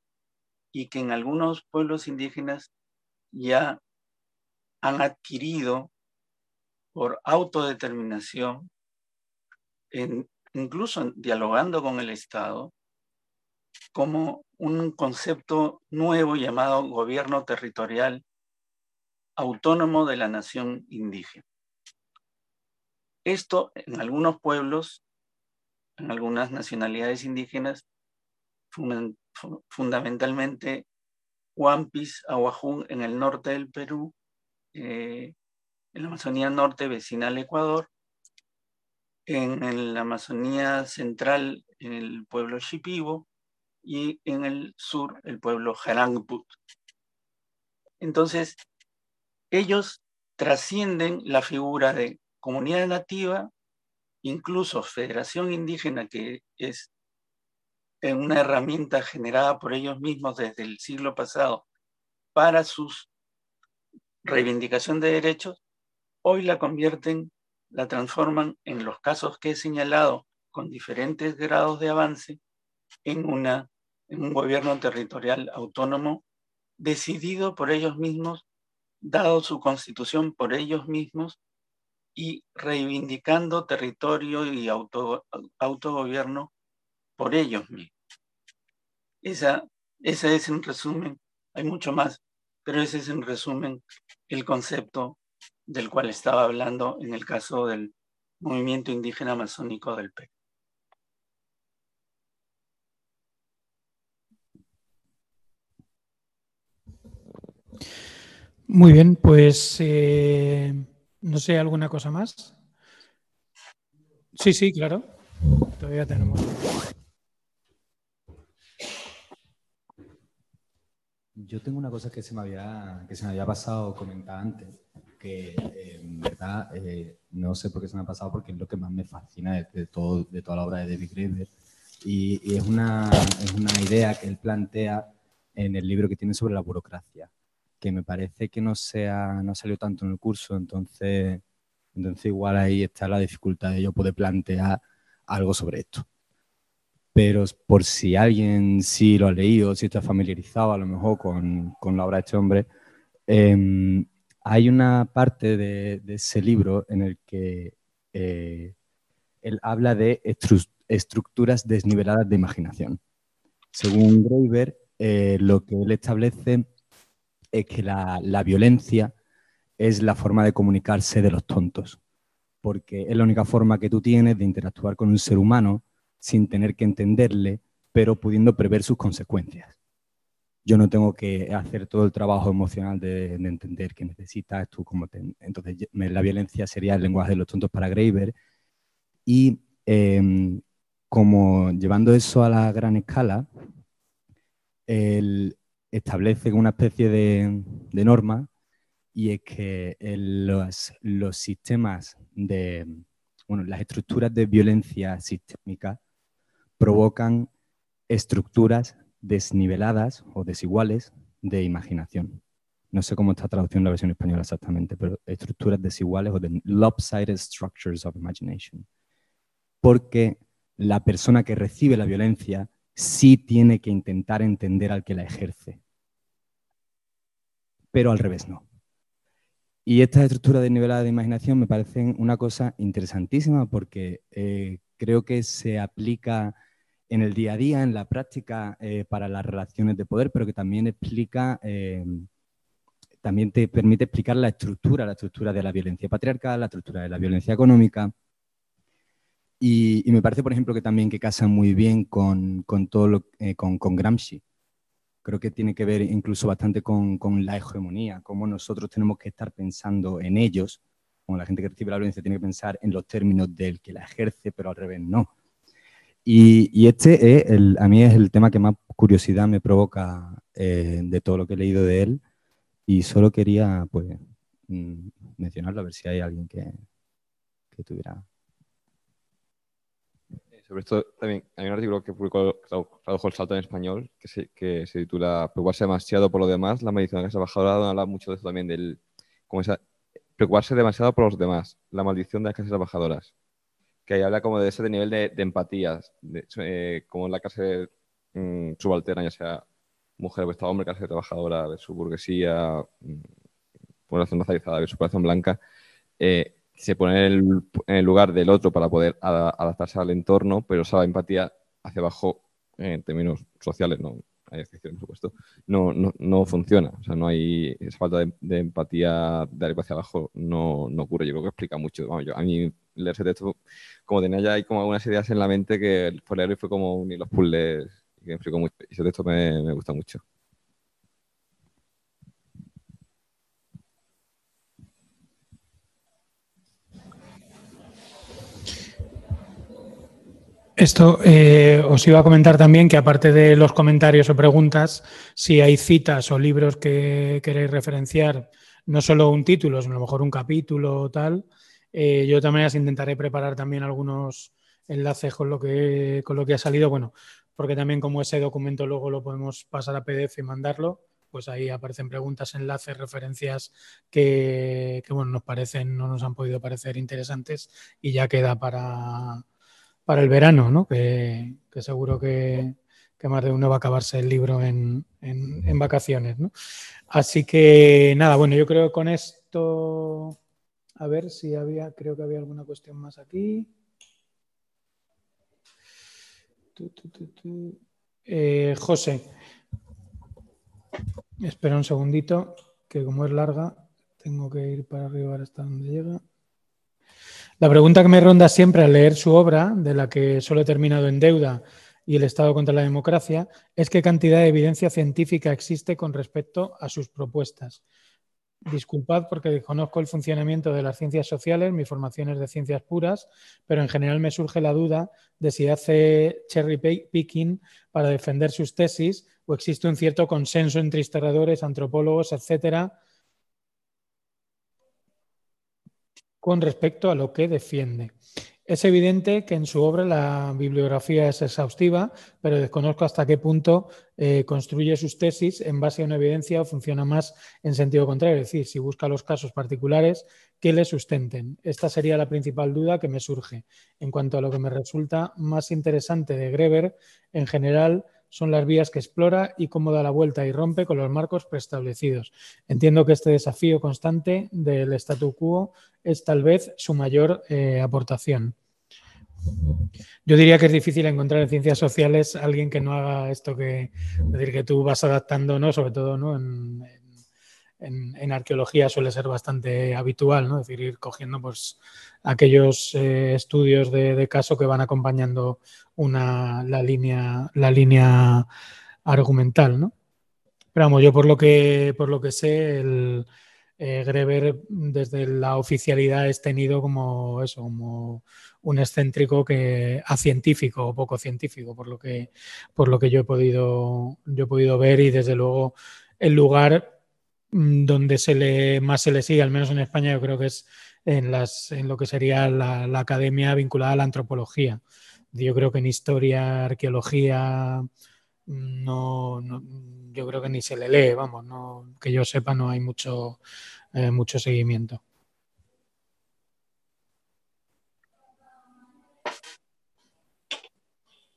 y que en algunos pueblos indígenas ya han adquirido por autodeterminación, incluso dialogando con el Estado, como un concepto nuevo llamado gobierno territorial autónomo de la nación indígena. Esto en algunos pueblos, en algunas nacionalidades indígenas, fundamentalmente Huampis, Aguajún en el norte del Perú, eh, en la Amazonía Norte vecina al Ecuador, en, la Amazonía Central en el pueblo Shipibo y en el sur el pueblo Jarangput. Entonces, ellos trascienden la figura de comunidad nativa, incluso federación indígena, que es una herramienta generada por ellos mismos desde el siglo pasado para su reivindicación de derechos, hoy la convierten, la transforman en los casos que he señalado con diferentes grados de avance en, una, en un gobierno territorial autónomo decidido por ellos mismos, dado su constitución por ellos mismos y reivindicando territorio y autogobierno por ellos mismos. Esa, ese es en resumen, hay mucho más, pero ese es en resumen el concepto del cual estaba hablando en el caso del movimiento indígena amazónico del Perú. Muy bien, pues eh, no sé, ¿alguna cosa más? Sí, sí, claro. Todavía tenemos. Yo tengo una cosa que se me había, que se me había pasado comentar antes, que eh, en verdad eh, no sé por qué se me ha pasado, porque es lo que más me fascina de, todo, de toda la obra de David Graeber. Y, es, una, es una idea que él plantea en el libro que tiene sobre la burocracia, que me parece que no, sea, no salió tanto en el curso, entonces, entonces igual ahí está la dificultad de yo poder plantear algo sobre esto pero por si alguien sí lo ha leído, si está familiarizado a lo mejor con, con la obra de este hombre, em, hay una parte de, ese libro en el que eh, él habla de estructuras desniveladas de imaginación. Según Graeber, eh, lo que él establece es que la, la violencia es la forma de comunicarse de los tontos, porque es la única forma que tú tienes de interactuar con un ser humano sin tener que entenderle, pero pudiendo prever sus consecuencias. Yo no tengo que hacer todo el trabajo emocional de, entender qué necesitas tú. Como entonces, la violencia sería el lenguaje de los tontos para Graeber. Y em, como llevando eso a la gran escala, él establece una especie de, norma y es que los, los sistemas de, bueno, las estructuras de violencia sistémica provocan estructuras desniveladas o desiguales de imaginación. No sé cómo está traduciendo la versión española exactamente, pero estructuras desiguales o de lopsided structures of imagination. Porque la persona que recibe la violencia sí tiene que intentar entender al que la ejerce. Pero al revés no. Y estas estructuras desniveladas de imaginación me parecen una cosa interesantísima porque eh, creo que se aplica en el día a día, en la práctica eh, para las relaciones de poder, pero que también explica, eh, también te permite explicar la estructura, la estructura de la violencia patriarcal, la estructura de la violencia económica. Y, me parece, por ejemplo, que también que casa muy bien con, todo lo, eh, con, Gramsci. Creo que tiene que ver incluso bastante con, con la hegemonía, cómo nosotros tenemos que estar pensando en ellos, como la gente que recibe la violencia tiene que pensar en los términos del que la ejerce, pero al revés no y, este es a mí es el tema que más curiosidad me provoca eh, de todo lo que he leído de él y solo quería pues mm, mencionarlo a ver si hay alguien que, que tuviera. Sobre esto también hay un artículo que publicó, tradujo el salto en español, que se, que se titula Preocuparse demasiado por lo demás, la maldición de la trabajadora, habla mucho de eso también, del, como esa, preocuparse demasiado por los demás, la maldición de las clases trabajadoras, que ahí habla como de ese nivel de, empatía, eh, como la clase mm, subalterna, ya sea mujer o hombre, clase trabajadora, de su burguesía, mm, población racializada, de su población blanca, eh, se pone en el, lugar del otro para poder adaptarse al entorno, pero esa empatía hacia abajo en términos sociales, no hay excepciones, por supuesto, no, no, no, funciona. O sea, no hay esa falta de, empatía de arriba hacia abajo no, no, ocurre. Yo creo que explica mucho. Yo, a mí leer ese texto, como tenía ya ahí como algunas ideas en la mente que por leerlo fue como unir los puzzles y que me explicó mucho. Y ese texto me, me gusta mucho. Esto eh, os iba a comentar también que aparte de los comentarios o preguntas, si hay citas o libros que queréis referenciar, no solo un título, sino a lo mejor un capítulo o tal, eh, yo también intentaré preparar también algunos enlaces con lo, que, con lo que ha salido, bueno, porque también como ese documento luego lo podemos pasar a PDF y mandarlo, pues ahí aparecen preguntas, enlaces, referencias que, que bueno, nos parecen, no nos han podido parecer interesantes y ya queda para para el verano, ¿no? Que, seguro que, más de uno va a acabarse el libro en, vacaciones, ¿no? Así que nada, bueno, yo creo que con esto, a ver si había, creo que había alguna cuestión más aquí. Eh, José, espera un segundito, que como es larga, tengo que ir para arriba hasta donde llega. La pregunta que me ronda siempre al leer su obra, de la que solo he terminado en deuda y el Estado contra la democracia, es qué cantidad de evidencia científica existe con respecto a sus propuestas. Disculpad porque desconozco el funcionamiento de las ciencias sociales, mi formación es de ciencias puras, pero en general me surge la duda de si hace cherry picking para defender sus tesis o existe un cierto consenso entre historiadores, antropólogos, etcétera, con respecto a lo que defiende. Es evidente que en su obra la bibliografía es exhaustiva, pero desconozco hasta qué punto eh, construye sus tesis en base a una evidencia o funciona más en sentido contrario, es decir, si busca los casos particulares que le sustenten. Esta sería la principal duda que me surge. En cuanto a lo que me resulta más interesante de Greber, en general, son las vías que explora y cómo da la vuelta y rompe con los marcos preestablecidos. Entiendo que este desafío constante del statu quo es tal vez su mayor eh, aportación. Yo diría que es difícil encontrar en ciencias sociales alguien que no haga esto que, decir, que tú vas adaptando, ¿no? sobre todo ¿no? en, arqueología suele ser bastante habitual, ¿no? Es decir, ir cogiendo pues, aquellos eh, estudios de, caso que van acompañando una, la, línea, la línea argumental, ¿no? Pero vamos, yo por lo que, por lo que sé, el eh, Greber desde la oficialidad es tenido como eso, como un excéntrico que a científico o poco científico, por lo que, por lo que yo he podido, yo he podido ver y desde luego el lugar Mm, donde se le, más se le sigue, al menos en España, yo creo que es en, las, en lo que sería la, academia vinculada a la antropología. Yo creo que en historia, arqueología, mm, no, yo creo que ni se le lee, vamos, que yo sepa, no hay mucho, eh, mucho seguimiento.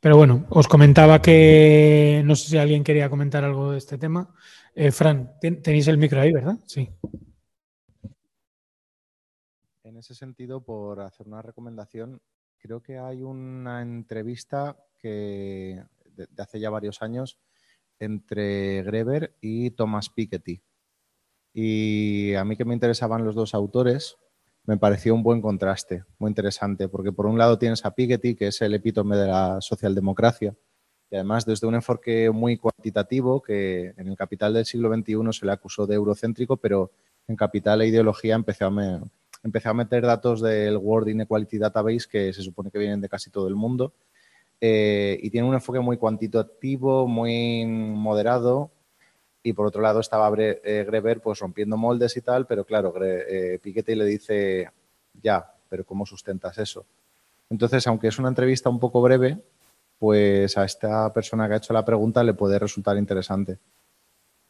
Pero bueno, os comentaba que no sé si alguien quería comentar algo de este tema. Eh, Fran, tenéis el micro ahí, ¿verdad? Sí. En ese sentido, por hacer una recomendación, creo que hay una entrevista que de, hace ya varios años entre Greber y Thomas Piketty. Y a mí que me interesaban los dos autores, me pareció un buen contraste, muy interesante, porque por un lado tienes a Piketty, que es el epítome de la socialdemocracia, y además desde un enfoque muy cuantitativo que en el Capital del siglo XXI se le acusó de eurocéntrico, pero en Capital e Ideología empezó a, empezó a meter datos del World Inequality Database que se supone que vienen de casi todo el mundo eh, y tiene un enfoque muy cuantitativo, muy moderado y por otro lado estaba eh, Greber pues rompiendo moldes y tal, pero claro, eh, Piketty le dice, ya, pero ¿cómo sustentas eso? Entonces, aunque es una entrevista un poco breve, pues a esta persona que ha hecho la pregunta le puede resultar interesante.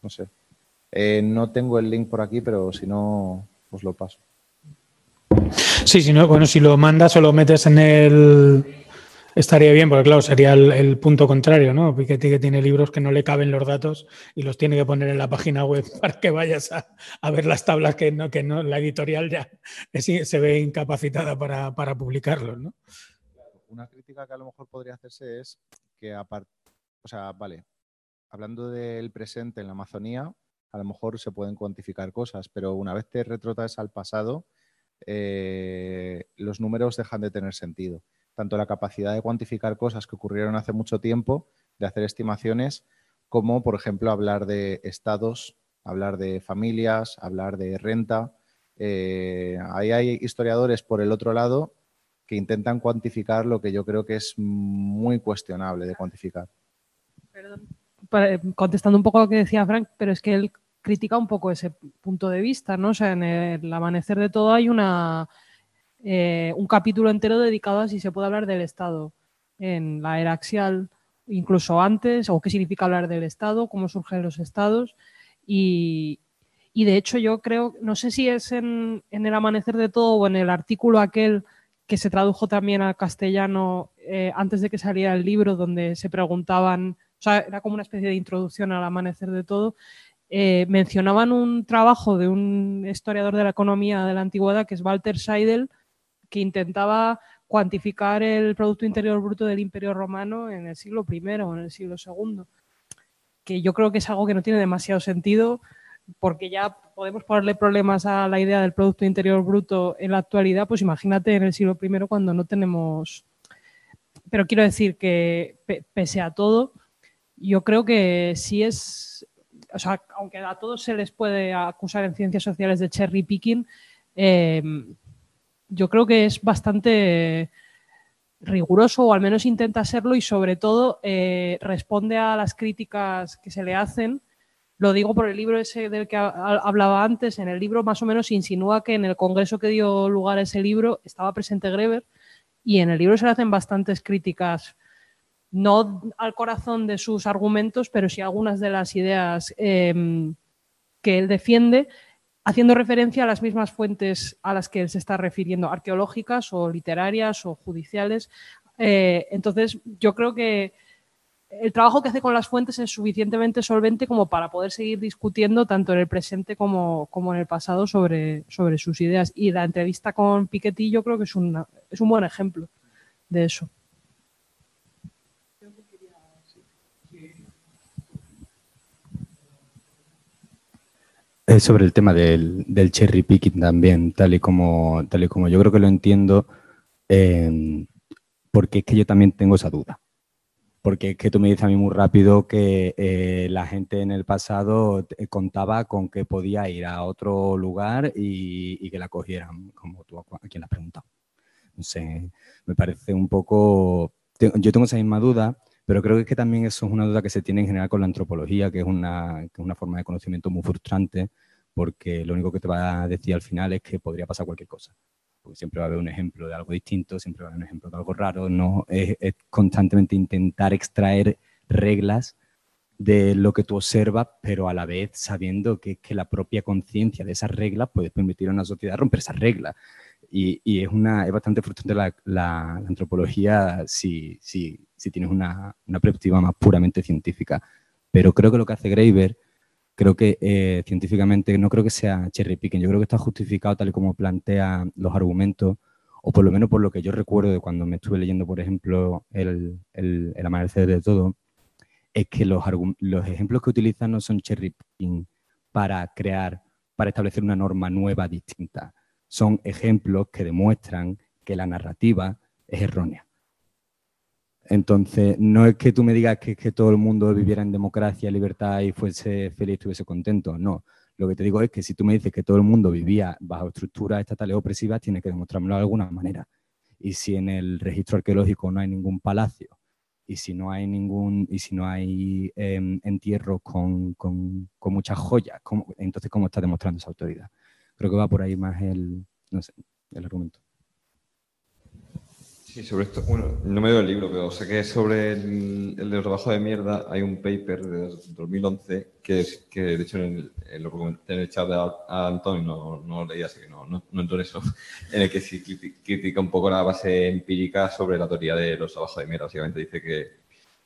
No sé. Eh, no tengo el link por aquí, pero si no, os lo paso. Sí, si no, bueno, si lo mandas o lo metes en el. Estaría bien, porque claro, sería el, punto contrario, ¿no? Piketty que tiene libros que no le caben los datos y los tiene que poner en la página web para que vayas a, ver las tablas que no, que no, la editorial ya se ve incapacitada para, para publicarlos, ¿no? Una crítica que a lo mejor podría hacerse es que, aparte, o sea, vale, hablando del presente en la Amazonía, a lo mejor se pueden cuantificar cosas, pero una vez te retrotas al pasado, eh, los números dejan de tener sentido. Tanto la capacidad de cuantificar cosas que ocurrieron hace mucho tiempo, de hacer estimaciones, como, por ejemplo, hablar de estados, hablar de familias, hablar de renta. Eh, ahí hay historiadores por el otro lado que intentan cuantificar lo que yo creo que es muy cuestionable de cuantificar. para- contestando un poco a lo que decía Frank, pero es que él critica un poco ese punto de vista, ¿no? O sea, en el amanecer de todo hay una eh, un capítulo entero dedicado a si se puede hablar del Estado en la era axial, incluso antes, o qué significa hablar del Estado, cómo surgen los estados. Y, de hecho yo creo, no sé si es en, en el amanecer de todo o en el artículo aquel que se tradujo también al castellano eh, antes de que saliera el libro, donde se preguntaban, o sea, era como una especie de introducción al amanecer de todo, eh, mencionaban un trabajo de un historiador de la economía de la antigüedad, que es Walter Seidel, que intentaba cuantificar el Producto Interior Bruto del Imperio Romano en el siglo I o en el siglo II, que yo creo que es algo que no tiene demasiado sentido, porque ya podemos ponerle problemas a la idea del Producto Interior Bruto en la actualidad, pues imagínate en el siglo I cuando no tenemos... Pero quiero decir que pe- pese a todo, yo creo que sí es, o sea, aunque a todos se les puede acusar en ciencias sociales de cherry picking, eh, yo creo que es bastante riguroso o al menos intenta serlo y sobre todo eh, responde a las críticas que se le hacen. Lo digo por el libro ese del que ha- ha- hablaba antes. En el libro más o menos insinúa que en el congreso que dio lugar a ese libro estaba presente Greber y en el libro se le hacen bastantes críticas no al corazón de sus argumentos, pero sí algunas de las ideas em, que él defiende, haciendo referencia a las mismas fuentes a las que él se está refiriendo, arqueológicas o literarias o judiciales. Eh, entonces, yo creo que el trabajo que hace con las fuentes es suficientemente solvente como para poder seguir discutiendo tanto en el presente como, como en el pasado sobre, sobre sus ideas. Y la entrevista con Piketty yo creo que es, una- es un buen ejemplo de eso. Es sobre el tema del, del cherry picking también, tal y como, tal y como yo creo que lo entiendo, eh, porque es que yo también tengo esa duda. Porque es que tú me dices a mí muy rápido que eh, la gente en el pasado te- contaba con que podía ir a otro lugar y, y que la cogieran, como tú a quien la has preguntado. No sé, me parece un poco... Yo tengo esa misma duda, pero creo que, es que también eso es una duda que se tiene en general con la antropología, que es una, que es una forma de conocimiento muy frustrante, porque lo único que te va a decir al final es que podría pasar cualquier cosa. Porque siempre va a haber un ejemplo de algo distinto, siempre va a haber un ejemplo de algo raro. No es, es constantemente intentar extraer reglas de lo que tú observas, pero a la vez sabiendo que, que la propia conciencia de esas reglas puede permitir a una sociedad romper esas reglas. Y, y es, una, es bastante frustrante la, la- la antropología si, si, si tienes una, una perspectiva más puramente científica. Pero creo que lo que hace Graeber, creo que eh, científicamente no creo que sea cherry picking, yo creo que está justificado tal y como plantea los argumentos, o por lo menos por lo que yo recuerdo de cuando me estuve leyendo, por ejemplo, el, el, amanecer de todo, es que los, los ejemplos que utilizan no son cherry picking para crear, para establecer una norma nueva distinta. Son ejemplos que demuestran que la narrativa es errónea. Entonces, no es que tú me digas que, que todo el mundo viviera en democracia, libertad y fuese feliz, estuviese contento. No. Lo que te digo es que si tú me dices que todo el mundo vivía bajo estructuras estatales opresivas, tienes que demostrármelo de alguna manera. Y si en el registro arqueológico no hay ningún palacio, y si no hay ningún, y si no hay em, entierros con, con, con muchas joyas, ¿cómo- entonces ¿cómo está demostrando esa autoridad? Creo que va por ahí más el, no sé, el argumento. Sí, sobre esto, bueno, no me doy el libro, pero sé que sobre el, el del trabajo de mierda hay un paper de 2011 que, es, que de hecho en el, en lo comenté en el chat de a- a Antonio, no, no lo leí, así que no, no, no entro en eso, en el que sí criti- critica un poco la base empírica sobre la teoría de los trabajos de mierda. Básicamente dice que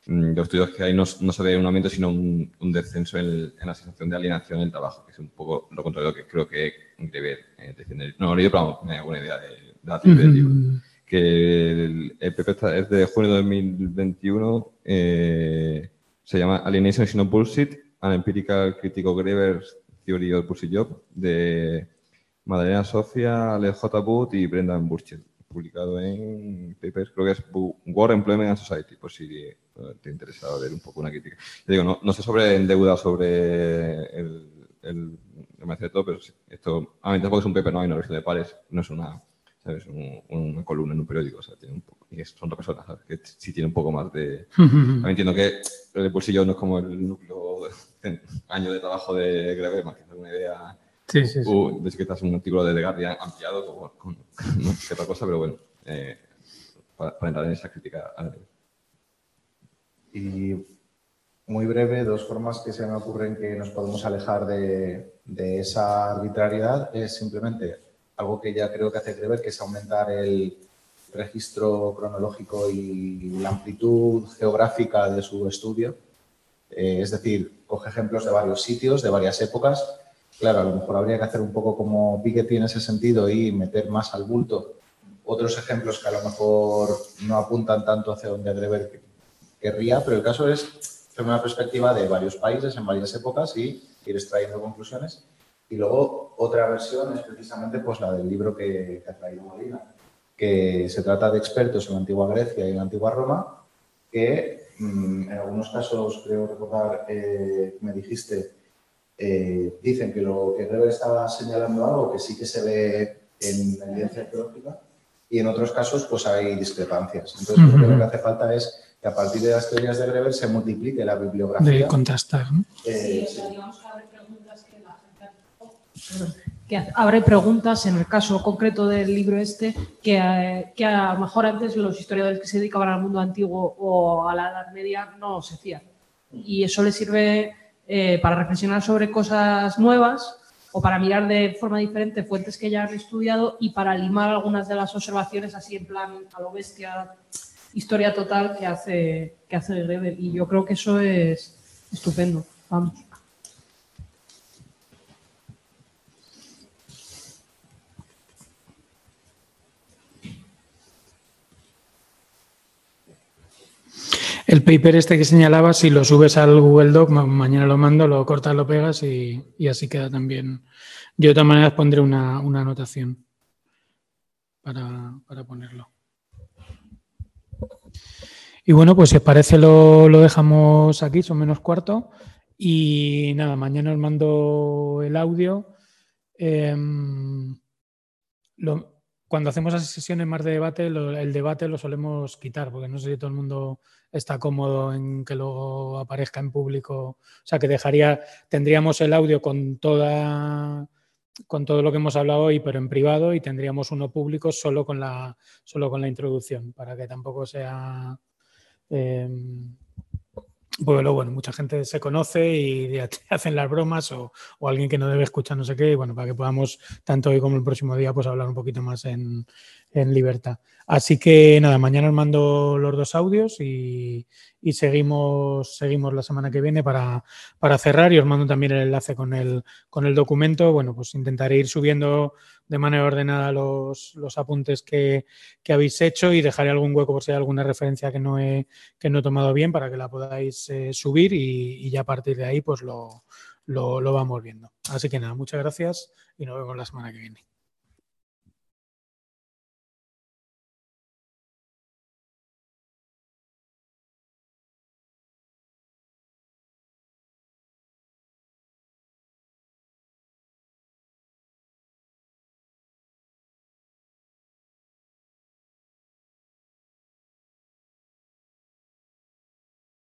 mm, los estudios que hay no, no se ve un aumento, sino un, descenso en, la sensación de alienación en el trabajo, que es un poco lo contrario que creo que Greber eh. No lo he leído, pero vamos, me da alguna idea de, de la teoría del libro que el, el PP está- es de junio de 2021, eh, se llama Alienation is not Bullshit, An Empirical Critical Greber's Theory of Bullshit Job, de Madalena Sofia, Alex J. Booth y Brendan Burchett, publicado en papers, creo que es War, Employment and Society, por si te interesa ver un poco una crítica. Te digo, no, no sé sobre deuda sobre el, el, el manifiesto, pero sí, esto, a mí tampoco es un paper, no hay una versión de pares, no es una, ¿sabes? Un- una columna en un periódico, o sea, tiene un poco, y son dos personas, ¿sabes? Que sí tiene un poco más de... También entiendo que el bolsillo no es como el núcleo de año de trabajo de Greber, más que una idea... Sí, sí, sí. Uh, de hecho, que estás un artículo de The Guardian ampliado con, con no sé qué otra cosa, pero bueno, eh, para, para entrar en esa crítica. Y muy breve, dos formas que se me ocurren que nos podemos alejar de, de esa arbitrariedad es simplemente algo que ya creo que hace Greber, que es aumentar el registro cronológico y la amplitud geográfica de su estudio. Eh, es decir, coge ejemplos de varios sitios, de varias épocas. Claro, a lo mejor habría que hacer un poco como Piketty en ese sentido y meter más al bulto otros ejemplos que a lo mejor no apuntan tanto hacia donde Greber que- querría, pero el caso es hacer una perspectiva de varios países en varias épocas y ir extrayendo conclusiones. Y luego otra versión es precisamente pues, la del libro que, que ha traído Molina, que se trata de expertos en la antigua Grecia y en la antigua Roma, que mm, en algunos casos, creo recordar, eh, me dijiste, eh, dicen que lo que Greber estaba señalando algo que sí que se ve en evidencia arqueológica y en otros casos pues hay discrepancias. Entonces creo que lo que hace falta es que a partir de las teorías de Greber se multiplique la bibliografía. de contrastar. ¿no? Eh, sí. Que abre preguntas en el caso concreto del libro este que, eh, que a lo mejor antes los historiadores que se dedicaban al mundo antiguo o a la Edad Media no se hacían. Y eso les sirve eh, para reflexionar sobre cosas nuevas o para mirar de forma diferente fuentes que ya han estudiado y para limar algunas de las observaciones así en plan a lo bestia, historia total que hace, que hace Greber. Y yo creo que eso es estupendo. Vamos. El paper este que señalaba, si lo subes al Google Doc, ma- mañana lo mando, lo cortas, lo pegas y, así queda también. Yo de todas maneras pondré una, anotación para, ponerlo. Y bueno, pues si os parece lo, dejamos aquí, son menos cuarto. Y nada, mañana os mando el audio. Em, cuando hacemos esas sesiones más de debate, el debate lo solemos quitar, porque no sé si todo el mundo está cómodo en que luego aparezca en público. O sea, que dejaría, tendríamos el audio con toda con todo lo que hemos hablado hoy, pero en privado, y tendríamos uno público solo con la, solo con la introducción, para que tampoco sea. eh, porque luego, bueno, mucha gente se conoce y te hacen las bromas o, o alguien que no debe escuchar no sé qué, y bueno, para que podamos, tanto hoy como el próximo día, pues hablar un poquito más en, en libertad. Así que nada, mañana os mando los dos audios y, seguimos, seguimos la semana que viene para, para cerrar y os mando también el enlace con el, con el documento. Bueno, pues intentaré ir subiendo de manera ordenada los, los apuntes que, que habéis hecho y dejaré algún hueco por si hay alguna referencia que no he, que no he tomado bien para que la podáis eh, subir y, y ya a partir de ahí pues lo, lo, lo vamos viendo. Así que nada, muchas gracias y nos vemos la semana que viene.